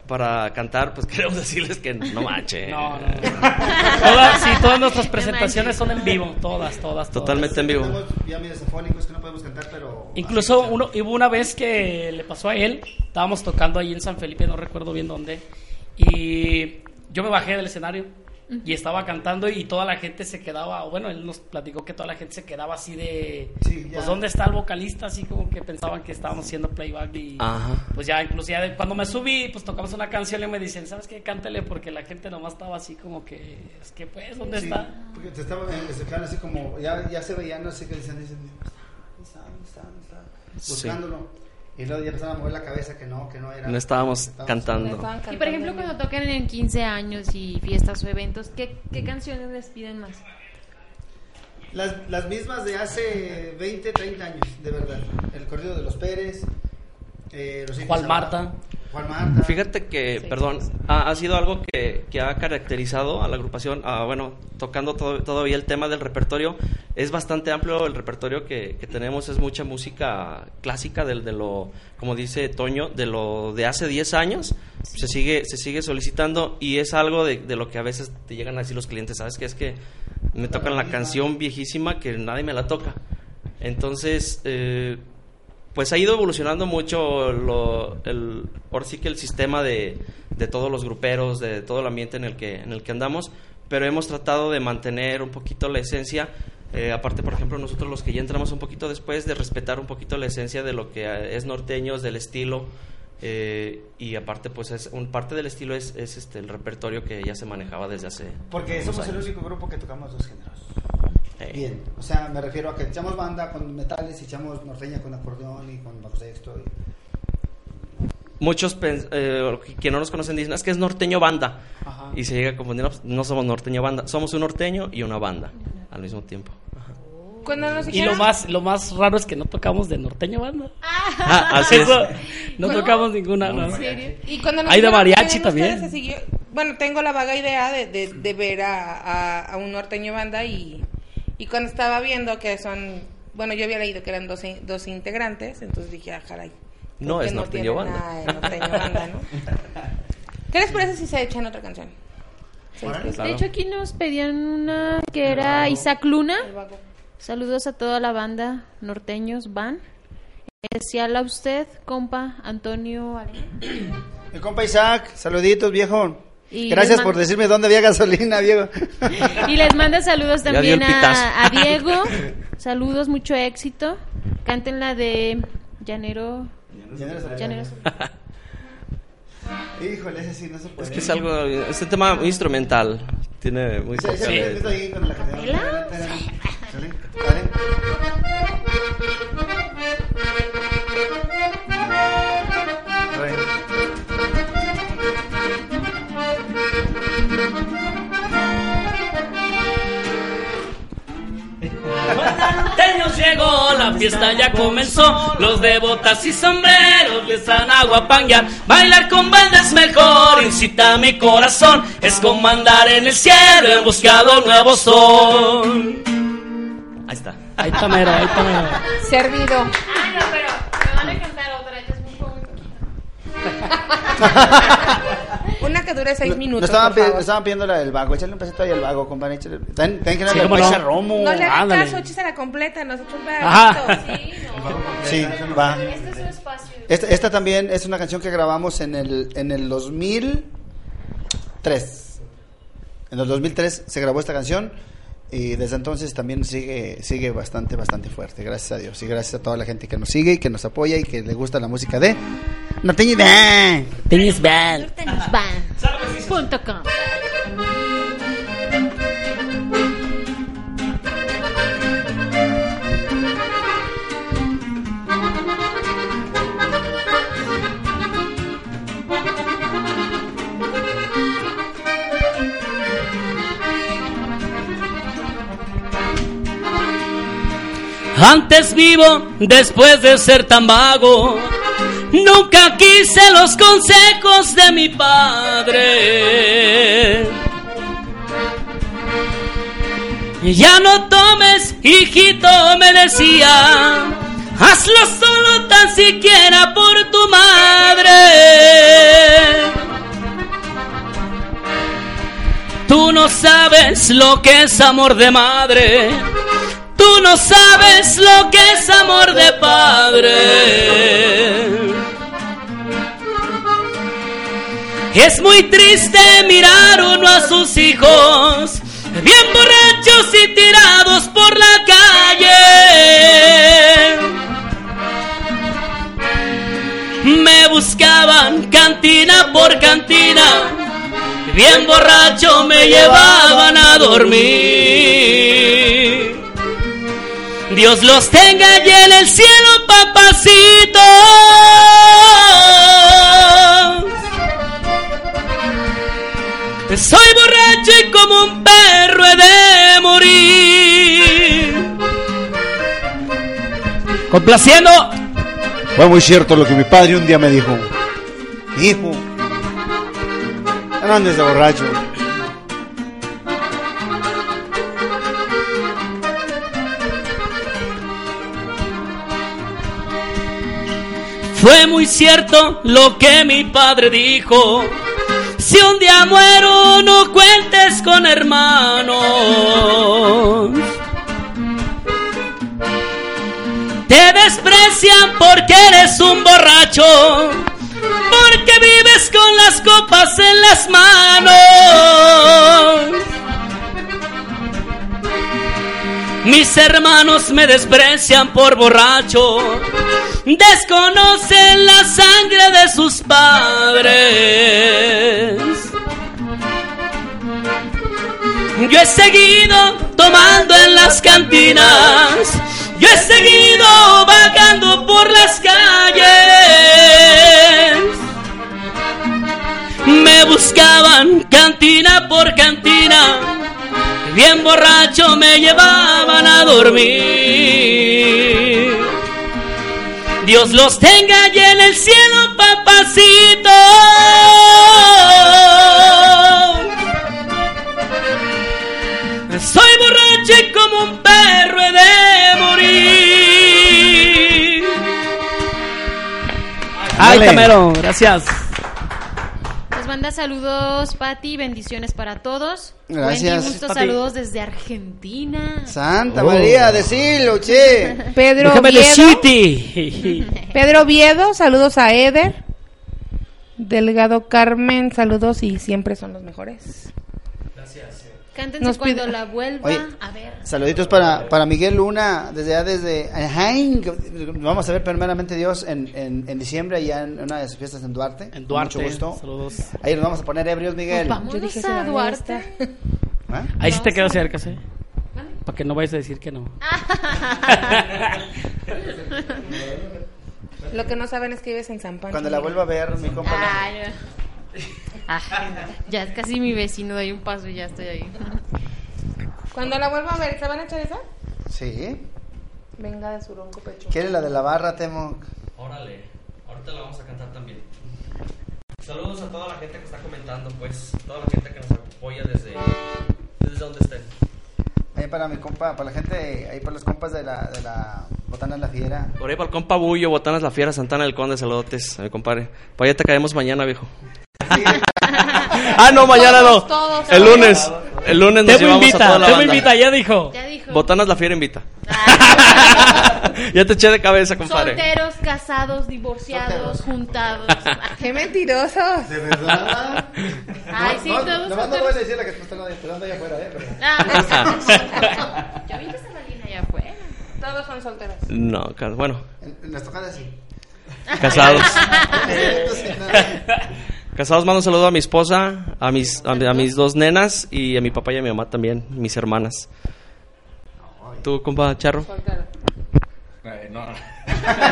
para cantar, pues queremos decirles que no manchen. No, no. Todas, sí, todas nuestras presentaciones son en vivo, todas, todas, todas. Totalmente en vivo. Estamos ya medio afónicos que no podemos cantar, pero... Incluso uno, hubo una vez que le pasó a él, estábamos tocando ahí en San Felipe, no recuerdo bien dónde, y yo me bajé del escenario y estaba cantando y toda la gente se quedaba, bueno, él nos platicó que toda la gente se quedaba así de, Sí, pues ¿dónde está el vocalista? Así como que pensaban que estábamos haciendo playback y Ajá. pues ya incluso ya de- cuando me subí, pues tocamos una canción y me dicen, ¿sabes qué? Cántale porque la gente nomás estaba así como que, es que pues, ¿dónde Sí, está? porque te estaban, así como, ya, ya se veían, no sé qué dicen, dicen, ¿dónde está? ¿Dónde está? ¿Dónde está? Sí. Y luego ya empezaban a mover la cabeza que no, que no era. No estábamos Estábamos- cantando. Estaban Y por cantando ejemplo, cuando tocan en 15 años y fiestas o eventos, ¿qué, qué canciones les piden más? Las, las mismas de hace 20, 30 años, de verdad. El corrido de los Pérez, eh, los Juan Abajo, Marta. Juan Marta. Fíjate que, perdón, ha, ha sido algo que, que ha caracterizado a la agrupación, ah, bueno, tocando todo- todavía el tema del repertorio, es bastante amplio el repertorio que, que tenemos, es mucha música clásica del, de lo, como dice Toño, de lo de hace 10 años, se sigue, se sigue solicitando y es algo de, de lo que a veces te llegan a decir los clientes, ¿sabes qué? Es que me tocan la canción viejísima que nadie me la toca. Entonces, eh, pues ha ido evolucionando mucho lo, el, ahora sí que el sistema de, de todos los gruperos, de todo el ambiente en el que, en el que andamos, pero hemos tratado de mantener un poquito la esencia. eh, aparte, por ejemplo, nosotros los que ya entramos un poquito después, de respetar un poquito la esencia de lo que es norteños, del estilo. eh, y aparte, pues es un parte del estilo es, es este el repertorio que ya se manejaba desde hace. Porque somos el único grupo que tocamos dos géneros. Bien, o sea, me refiero a que echamos banda con metales y echamos norteña con acordeón y con bajo sexto. y- Muchos eh, que no nos conocen dicen, es que es norteño banda. Ajá. Y se llega a confundir, no, pues, no somos norteño banda, somos un norteño y una banda al mismo tiempo. Ajá. Cuando nos Y lo más, lo más raro es que no tocamos de norteño banda. Ah, así es. No ¿Cómo? tocamos ninguna. no. ¿En serio? Y cuando nos Hay de mariachi también. bueno, tengo la vaga idea de, de, de ver a, a, a un norteño banda y, y cuando estaba viendo que son, bueno, yo había leído que eran dos, dos integrantes, entonces dije, ah, caray. No, es norteño tiene banda. nada de norteño banda, ¿no? ¿Qué les parece si se echan otra canción? De hecho, aquí nos pedían una que era Isaac Luna. Saludos a toda la banda norteños, van. Especial a usted, compa Antonio Alemán. Mi compa Isaac, saluditos, viejo. Y Gracias por decirme dónde había gasolina, viejo. Y les manda saludos también a, a Diego. Saludos, mucho éxito. Canten la de Llanero. Llanero. Híjole, ese sí no se puede. Es que es algo, es un tema muy instrumental. Tiene muy Sí, ahí con la. Sale, sale. Llegó, la fiesta ya comenzó. Los de botas y sombreros les dan agua panguear. Bailar con banda es mejor, incita mi corazón. Es como andar en el cielo, he buscado un nuevo sol. Ahí está. Ahí está mero, ahí está mero. Servido. Ay, no, pero me van a cantar otra. Ya es muy poquito. Una que dure seis No- minutos. Nos estaban, por pi- favor. estaban pidiendo la del vago. Échale un pesito ahí al vago, compadre. Échale. Ten, ten que darle no. romo. No le Ándale. caso, échese la completa, nosotros un Ajá. pedacito. Sí, no. Sí, va. Este es su espacio. Esta, esta también es una canción que grabamos en el, en el 2003. En el 2003 se grabó esta canción y desde entonces también sigue, sigue bastante, bastante fuerte. Gracias a Dios y gracias a toda la gente que nos sigue y que nos apoya y que le gusta la música de Norteña Band. Tenis band. Antes vivo, después de ser tan vago. Nunca quise los consejos de mi padre. Ya no tomes, hijito, me decía. Hazlo solo tan siquiera por tu madre. Tú no sabes lo que es amor de madre. Tú no sabes lo que es amor de padre. Es muy triste mirar uno a sus hijos bien borrachos y tirados por la calle. Me buscaban cantina por cantina, bien borracho me llevaban a dormir. Dios los tenga allí en el cielo, papacito. Soy borracho y como un perro he de morir. Complaciendo. Fue muy cierto lo que mi padre un día me dijo. Hijo, no andes de borracho. Fue muy cierto lo que mi padre dijo. Si un día muero, no cuentes con hermanos. Te desprecian porque eres un borracho. Porque vives con las copas en las manos. Mis hermanos me desprecian por borracho. Desconocen la sangre de sus padres. Yo he seguido tomando en las cantinas. Yo he seguido vagando por las calles. Me buscaban cantina por cantina. Bien borracho me llevaban a dormir. Dios los tenga allí en el cielo, papacito. Soy borracho y como un perro he de morir. Ay. Camero, gracias. Manda saludos, Pati. Bendiciones para todos. Gracias, Wendy, gusto, Pati. saludos desde Argentina. Santa Oh. María, decilo, che. Pedro decirte. Pedro Oviedo, saludos a Eder. Delgado Carmen, saludos y siempre son los mejores. Cántense Nos cuando pide- la vuelva Oye, a ver. Saluditos para, para Miguel Luna, desde allá, desde Vamos a ver primeramente Dios en, en, en diciembre, allá en una de sus fiestas en Duarte. En Con Duarte. Mucho gusto. Saludos. Ahí nos vamos a poner ebrios, Miguel. Pues vámonos dije, a Duarte. ¿Ah? Ahí sí te quedas cerca, ¿sí? Para que no vayas a decir que no. Lo que no saben es que vives en San Pancho. Cuando la vuelva a ver, mi compa. Ya es casi mi vecino, doy un paso y ya estoy ahí. Cuando la vuelva a ver, ¿se van a echar esa? Sí. Venga de su ronco pecho. ¿Quiere la de la barra, Temo? Órale, ahorita la vamos a cantar también. Saludos a toda la gente que está comentando, pues, toda la gente que nos apoya desde, desde donde estén. Ahí para mi compa, para la gente, ahí para los compas de la, de la Botana de la Fiera. Por ahí para el compa Bullo, Botanas La Fiera, Santana del Conde, saludotes a mi compadre. Para allá te caemos mañana, viejo. ah, no, mañana no. Todos, todos, el lunes. El lunes nos Temo llevamos a invita, toda la Temo banda. invita, ya dijo. Ya dijo. Botanas La Fiera invita. ya te eché de cabeza, compadre. Solteros, casados, divorciados, juntados. ¡Qué mentirosos! ¿De verdad? Ay, sí, no, todos nomás no solteros. voy a decir la que está esperando allá afuera, ¿eh? Pero... Ah, ya vi que esa Marina allá afuera. Todos son solteros. No, ca- bueno, En, en sí. casados. Casados, mando un saludo a mi esposa, a mis, a, mi- a mis dos nenas y a mi papá y a mi mamá también, mis hermanas. ¿Tú, compa Charro?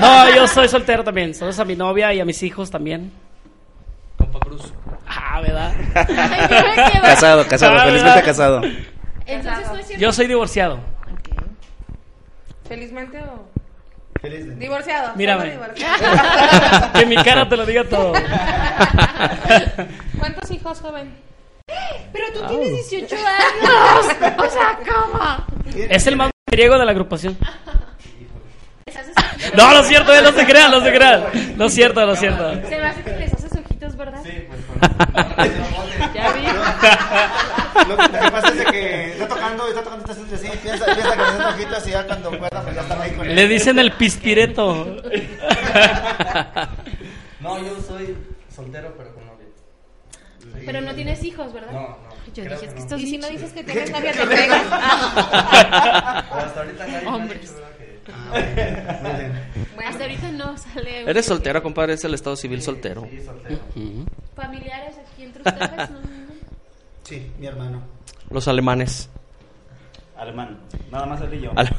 No, yo soy soltero también. Saludos a mi novia y a mis hijos también. Compa Cruz. Ah, ¿verdad? Casado, casado, Ah, felizmente ¿verdad? casado. Entonces. Yo soy divorciado. ¿Felizmente o...? Feliz de- Divorciado. Divorciado. que mi cara te lo diga todo. ¿Cuántos hijos, joven? Pero tú tienes 18 años. O sea, ¿cómo? Es el más griego de la agrupación. No, no es cierto, eh, no se crean, no se crean. No es cierto, no es cierto. Se me hace que les haces ojitos, ¿verdad? Sí, Ya vi. Lo, lo que pasa es que está tocando, está tocando, está haciendo así, piensa, piensa que le hacen ojitos y ya cuando pueda, pues ya están ahí con él. Le dicen el pispireto. No, yo soy soltero, pero con novia. Pero no tienes hijos, ¿verdad? No, no. Yo dije, es que estás Y si no dices que tienes novia, te pegas. Hasta ahorita nadie me ha Hombres. ¿verdad? que- Hasta ahorita no sale. Eres soltero, compadre, es el estado civil soltero. ¿Familiares aquí entre ustedes? No. Sí, mi hermano. Los alemanes. Alemán. Nada más él y yo. Ale-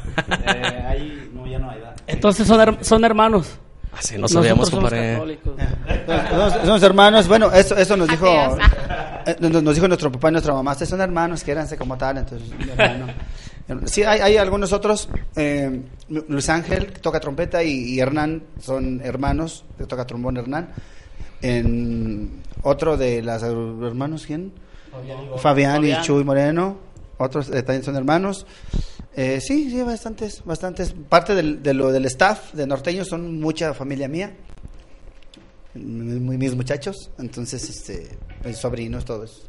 Eh, ahí, no, ya no hay edad. Entonces son, her- son hermanos. Así no sabíamos, compadre. católicos. Somos, somos hermanos, bueno, esto, esto nos dijo eh, nos, nos dijo nuestro papá y nuestra mamá, ustedes son hermanos, quédanse como tal, entonces mi hermano. Sí, hay, hay algunos otros, eh, Luis Ángel que toca trompeta y, y Hernán son hermanos, que toca trombón Hernán. En otro de las hermanos, ¿quién? Fabián, y. Chuy Moreno, otros eh, también son hermanos. Eh, sí, sí, bastantes, bastantes. Parte del, de lo del staff de norteños son mucha familia mía, muy mis muchachos, entonces, este, mis sobrinos, todos.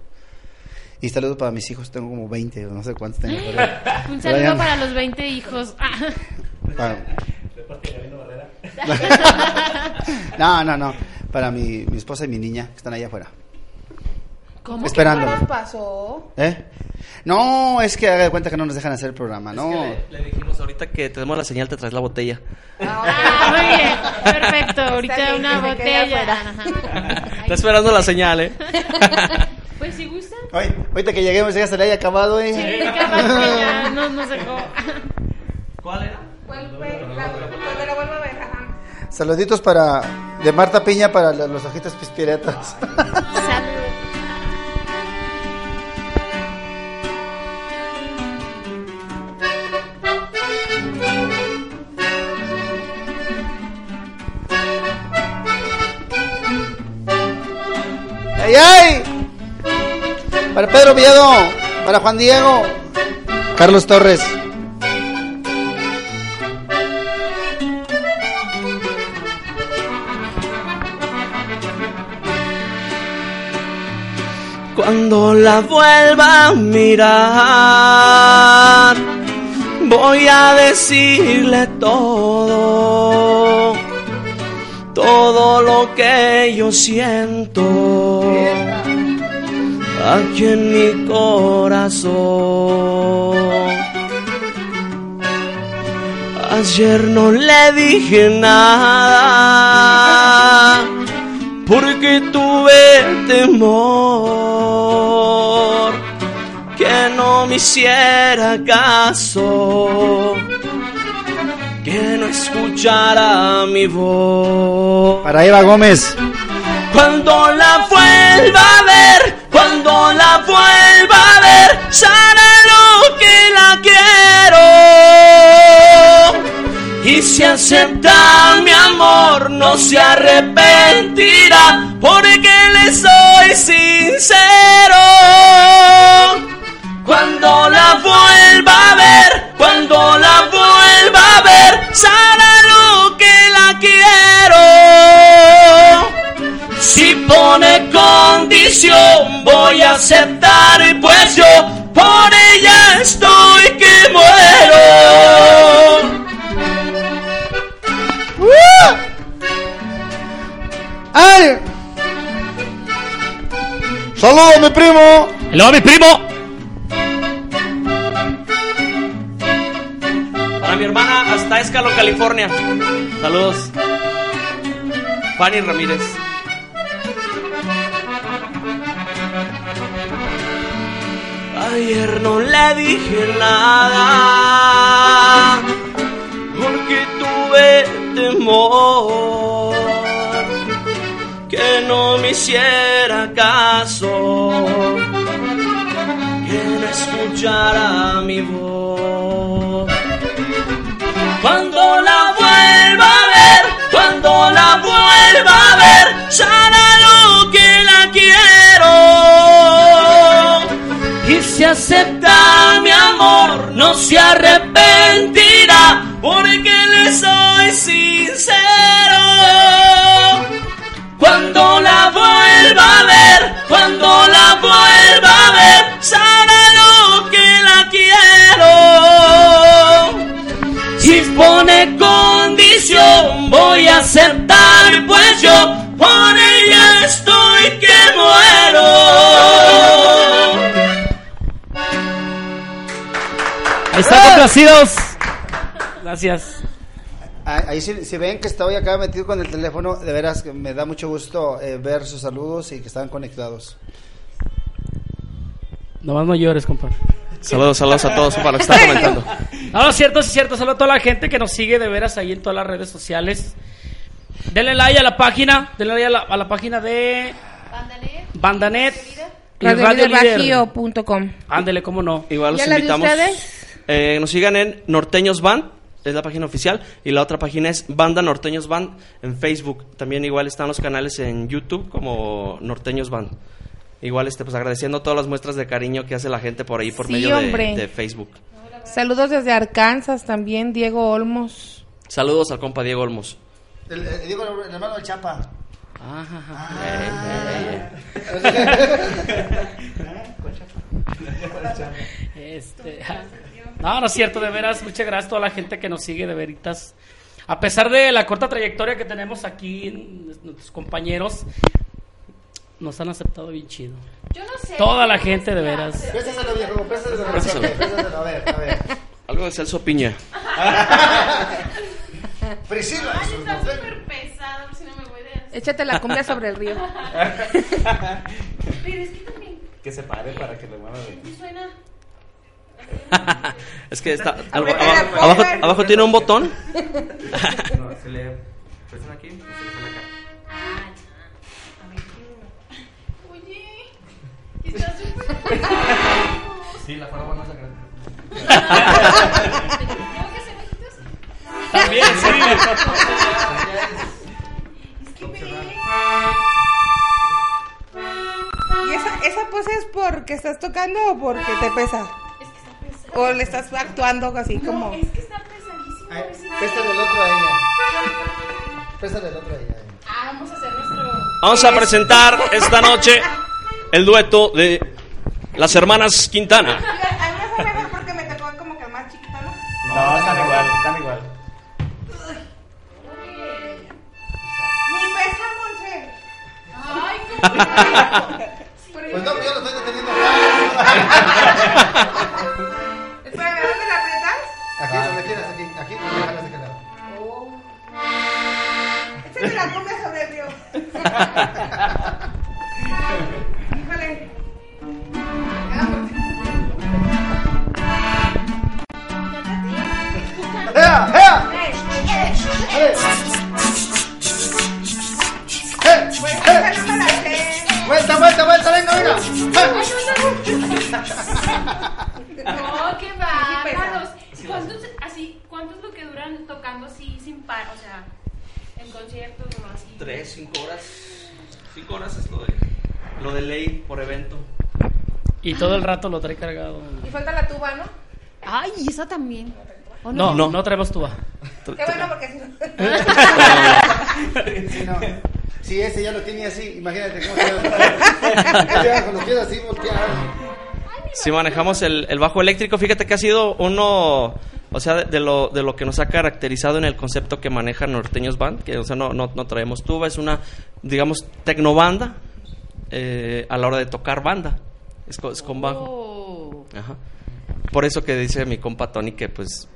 Y saludos para mis hijos, tengo como 20, no sé cuántos tengo. pero- Un saludo para los 20 hijos. para- No, no, no, para mi, mi esposa y mi niña, que están allá afuera. ¿Cómo Esperando. ¿Qué pasó? ¿Eh? No, es que haga de cuenta que no nos dejan hacer el programa, no. Le, le dijimos ahorita que te demos la señal, te traes la botella. Ah, muy bien. Perfecto. Ahorita bien, una botella. Está esperando la señal, ¿eh? Pues si gustan. Oye, ahorita que lleguemos ya se le haya acabado, ¿eh? Sí, capaz que ya no nos dejó. ¿Cuál era? La, cuando la vuelva a ver. ajá. Saluditos para de Marta Piña para los ojitos pispiretas. ¡Ay, ay! Para Pedro Villado, para Juan Diego, Carlos Torres. Cuando la vuelva a mirar, voy a decirle todo, todo lo que yo siento. Aquí en mi corazón. Ayer no le dije nada porque tuve temor que no me hiciera caso, que no escuchara mi voz. Para Eva Gómez. Cuando la vuelva a ver, cuando la vuelva a ver, será lo que la quiero. Y si acepta mi amor, no se arrepentirá, porque le soy sincero. Cuando la vuelva a ver, cuando la vuelva a ver, será lo condición, voy a aceptar, pues yo por ella estoy que muero. ¡Ay! ¡Saludos, mi primo! ¡Hello, mi primo! Para mi hermana hasta Escalo, California. Saludos. Fanny Ramírez. Ayer no le dije nada porque tuve temor que no me hiciera caso, que no escuchara mi voz. Cuando la vuelva a ver, cuando la vuelva a ver, será lo que la quiero. Si acepta mi amor, no se arrepentirá, porque le soy sincero. Cuando la vuelva a ver, cuando la vuelva a ver, será lo que la quiero. Si pone condición, voy a aceptar, pues yo por ella estoy que muero. Están complacidos. Gracias. Ah, Ahí si, si ven que estoy acá metido con el teléfono, de veras que me da mucho gusto eh, ver sus saludos y que están conectados. Nomás no llores, compadre. Saludos, saludos a todos para los que están comentando. No, no es cierto, sí es cierto. Saludos a toda la gente que nos sigue de veras ahí en todas las redes sociales. Denle like a la página, denle like a la, a la página de Bandanet. Radioliderbajío.com. Ándele, cómo no. Igual ¿Y los invitamos. Eh, nos sigan en Norteños Band, es la página oficial, y la otra página es Banda Norteños Band en Facebook. También igual están los canales en YouTube como Norteños Band. Igual este pues agradeciendo todas las muestras de cariño que hace la gente por ahí por Sí, medio de, de Facebook. Saludos desde Arkansas también, Diego Olmos. Saludos al compa Diego Olmos. El, el- hermano Chapa. Este, no, no es cierto, de veras, muchas gracias a toda la gente que nos sigue de veritas. A pesar de la corta trayectoria que tenemos aquí, nuestros compañeros nos han aceptado bien chido. Yo no sé. Toda la gente de veras. Préstaselo, viejo. Préstaselo. Préstaselo, a ver, a ver. Algo de Celso Piña. Priscila. Ay, está súper pesado, si no me voy de... Échate la cumbia sobre el río. Pero es que también Que se pare para que le mueva bien. suena... es que está A ver, abajo, abajo, abajo tiene un botón. No, se le presiona aquí y se le pone acá. Oye, está súper... Sí, la farba no es la grande. ¿Tengo que hacer ojitos? También, sí. Es que ve... ¿Y esa, esa pose es porque estás tocando o porque te pesa? ¿O le estás actuando así como...? Es que está pesadísimo. Ay, el otro a ella. Préstale el otro a ella. Ah, vamos a hacer nuestro... Vamos a presentar esta noche el dueto de las hermanas Quintana. A mí me fue mejor porque me tocó como que más chiquito, ¿no? No, están igual, están igual. Ni pesa, Monse. Ay, cómo... Pues no, yo lo estoy deteniendo la cumbia sobrebrio. rato lo trae cargado. Y falta la tuba, ¿no? Ay, ¿y esa también? ¿O No, no, no traemos tuba. Qué bueno porque si no. Sí, no. Si ese ya lo tiene así, imagínate cómo se va. Con los pies así volteados. Si manejamos el, el bajo eléctrico, fíjate que ha sido uno, o sea, de, de lo, de lo que nos ha caracterizado en el concepto que maneja Norteños Band, que o sea, no, no, no traemos tuba, es una, digamos, tecnobanda eh, a la hora de tocar banda, es con, es con bajo. Oh. Ajá. Por eso que dice mi compa Tony que pues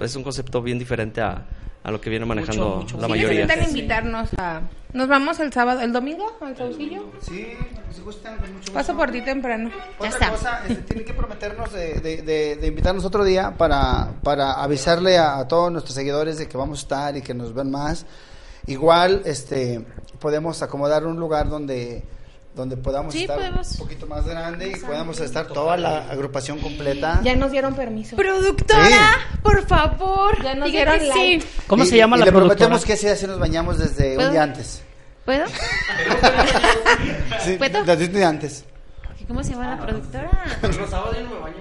es un concepto bien diferente a, a lo que viene manejando la ¿Sí mayoría. necesitan invitarnos a... ¿Nos vamos el sábado, el domingo al Saucillo? Sí, si gustan, con mucho gusto. Paso por ti temprano. Otra cosa, este, tienen que prometernos de, de, de- de invitarnos otro día para, para avisarle a, a todos nuestros seguidores de que vamos a estar y que nos ven más. Igual, este, podemos acomodar un lugar donde, donde podamos Sí, estar podemos. un poquito más grande y podamos estar toda la agrupación completa. Ya nos dieron permiso. Productora, por favor. Ya nos dieron like. sí. ¿Cómo Y- se llama y la le productora? prometemos que ese día sí nos bañamos desde un día antes. ¿Puedo? Sí, ¿Puedo? desde un día antes. ¿Cómo se llama la productora? Los sábados yo no me baño.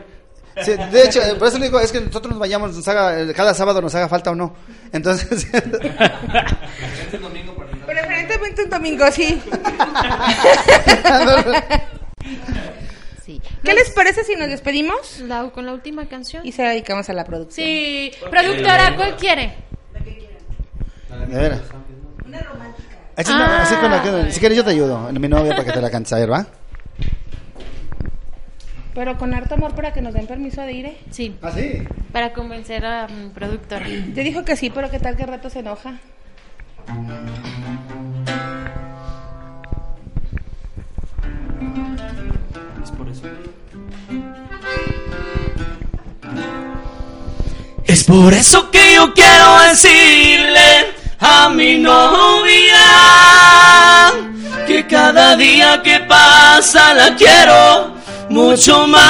Sí, de hecho, eh, por eso le digo, es que nosotros nos bañamos, nos haga, eh, cada sábado nos haga falta o no. Entonces, Un domingo, sí. Sí. ¿Qué les parece si nos despedimos? La- con la última canción. Y se la dedicamos a la producción. Sí, productora, ¿cuál quiere? de veras. Así, no, así con la que- si quieres yo te ayudo, mi novia, para que te la cantes, a ver, ¿va? Pero con harto amor para que nos den permiso de ir, ¿eh? Sí, ¿Ah, sí? para convencer a mi productora. Te dijo que sí, pero qué tal que rato se enoja. Es por eso. Que yo quiero decirle a mi novia que cada día que pasa la quiero mucho más.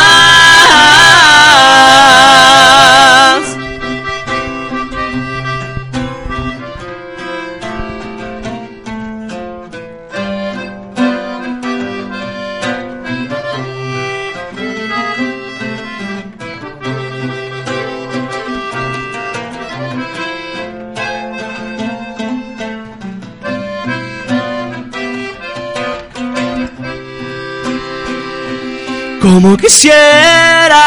Como quisiera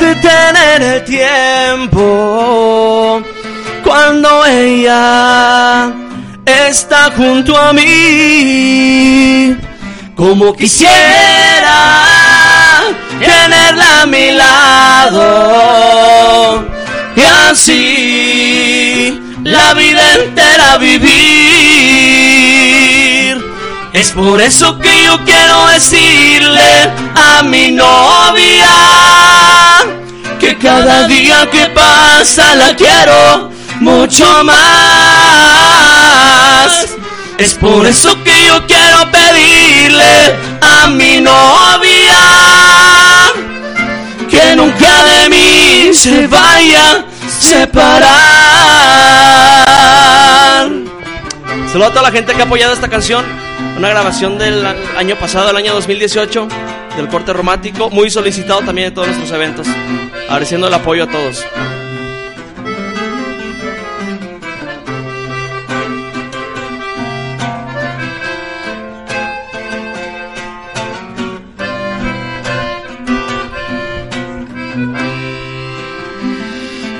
detener el tiempo cuando ella está junto a mí. Como quisiera tenerla a mi lado y así la vida entera vivir. Es por eso que yo quiero decirle a mi novia que cada día que pasa la quiero mucho más. Es por eso que yo quiero pedirle a mi novia que nunca de mí se vaya a separar. Saludos a toda la gente que ha apoyado esta canción. Una grabación del año pasado, el año 2018, del corte romántico. Muy solicitado también en todos nuestros eventos. Agradeciendo el apoyo a todos.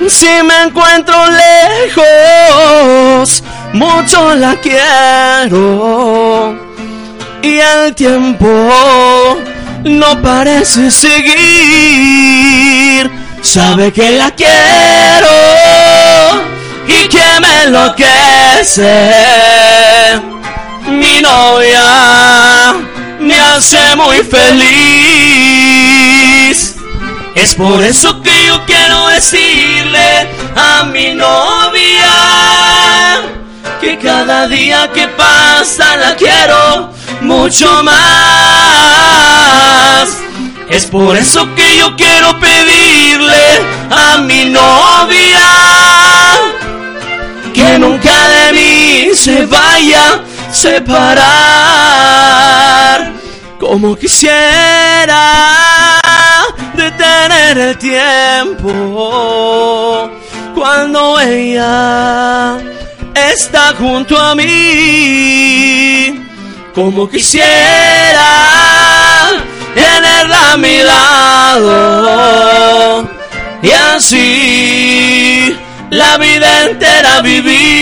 Si me encuentro lejos, mucho la quiero. Y el tiempo no parece seguir. Sabe que la quiero y que me enloquece. Mi novia me hace muy feliz. Es por eso que yo quiero decirle a mi novia que cada día que pasa la quiero mucho más. Es por eso que yo quiero pedirle a mi novia que nunca de mí se vaya a separar. Como quisiera detener el tiempo cuando ella está junto a mí. Como quisiera tenerla a mi lado y así la vida entera vivir.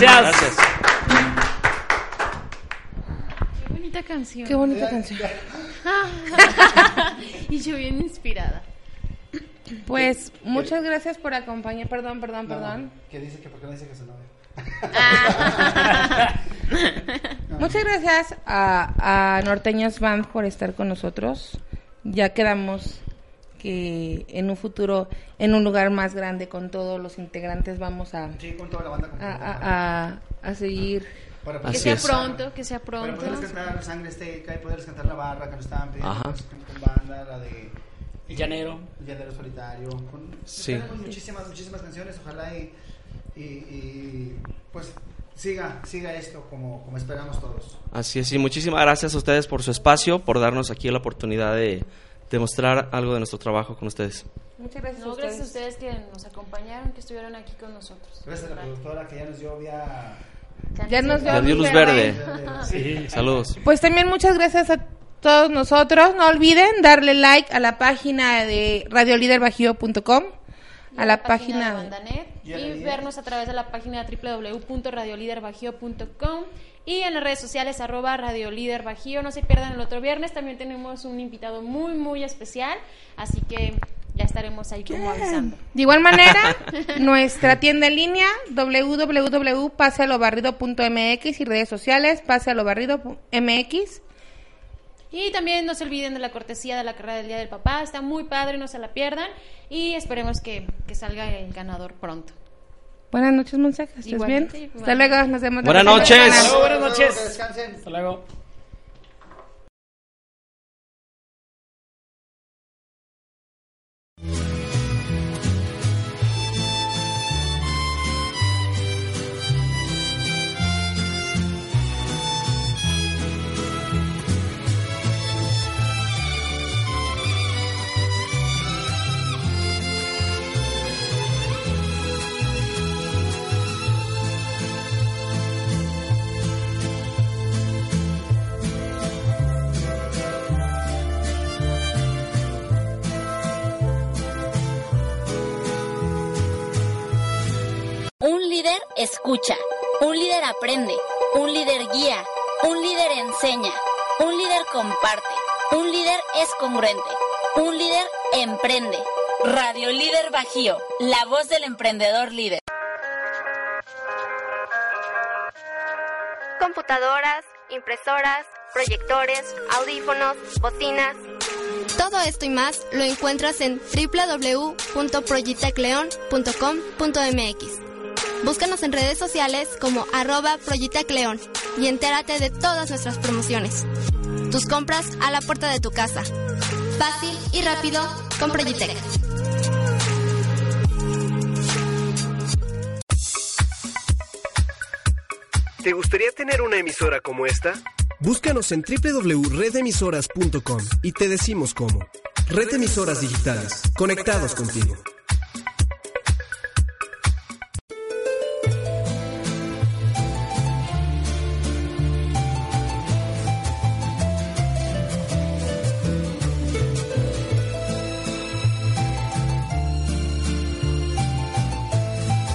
Gracias, gracias. Qué bonita canción. Qué bonita canción. y yo bien inspirada. Pues muchas gracias por acompañar. Perdón, perdón, perdón. Que dice que por qué no dice que su novia. Muchas gracias a, a Norteñas Band por estar con nosotros. Ya quedamos que en un futuro, en un lugar más grande con todos los integrantes, vamos a, Sí, con toda la banda. Con a, a- a- a seguir. Para Que sea es. pronto, que sea Para pronto. poderles cantar Sangre Azteca y poderles cantar la barra que nos estaban pidiendo Ajá. pues, con, banda, la de El llanero. El Llanero Solitario. Con, Sí. Tenemos muchísimas, muchísimas canciones, ojalá y, y, y, pues siga, siga esto como, como esperamos todos. Así es, y muchísimas gracias a ustedes por su espacio, por darnos aquí la oportunidad de demostrar algo de nuestro trabajo con ustedes. Muchas gracias No, a gracias a ustedes. que nos acompañaron, que estuvieron aquí con nosotros. Gracias a la productora que ya nos dio vía... Ya nos dio luz verde. verde. Sí. Saludos. Pues también muchas gracias a todos nosotros. No olviden darle like a la página de radioliderbajío.com, a la página de de... Bandanet Y y vernos a través de la página www.radioliderbajío.com y en las redes sociales arroba radiolider bajío. No se pierdan el otro viernes, también tenemos un invitado muy muy especial, así que ya estaremos ahí como avisando. De igual manera, nuestra tienda en línea www.pasealobarrido.mx y redes sociales pasealobarrido.mx. Y también no se olviden de la cortesía de la carrera del Día del Papá, está muy padre, no se la pierdan y esperemos que, que salga el ganador pronto. Buenas noches, Monse. ¿Estás Igualmente, bien? Hasta luego. Nos vemos. Buenas noches. Hasta luego, buenas noches. Hasta luego. Escucha, un líder aprende, un líder guía, un líder enseña, un líder comparte, un líder es congruente, un líder emprende. Radio Líder Bajío, la voz del emprendedor líder. Computadoras, impresoras, proyectores, audífonos, bocinas. Todo esto y más lo encuentras en www.proyectacleon.com.mx. Búscanos en redes sociales como arroba Proyectacleon y entérate de todas nuestras promociones. Tus compras a la puerta de tu casa. Fácil y rápido con Proyectec. ¿Te gustaría tener una emisora como esta? Búscanos en www.redemisoras.com y te decimos cómo. Red Emisoras Digitales, conectados contigo.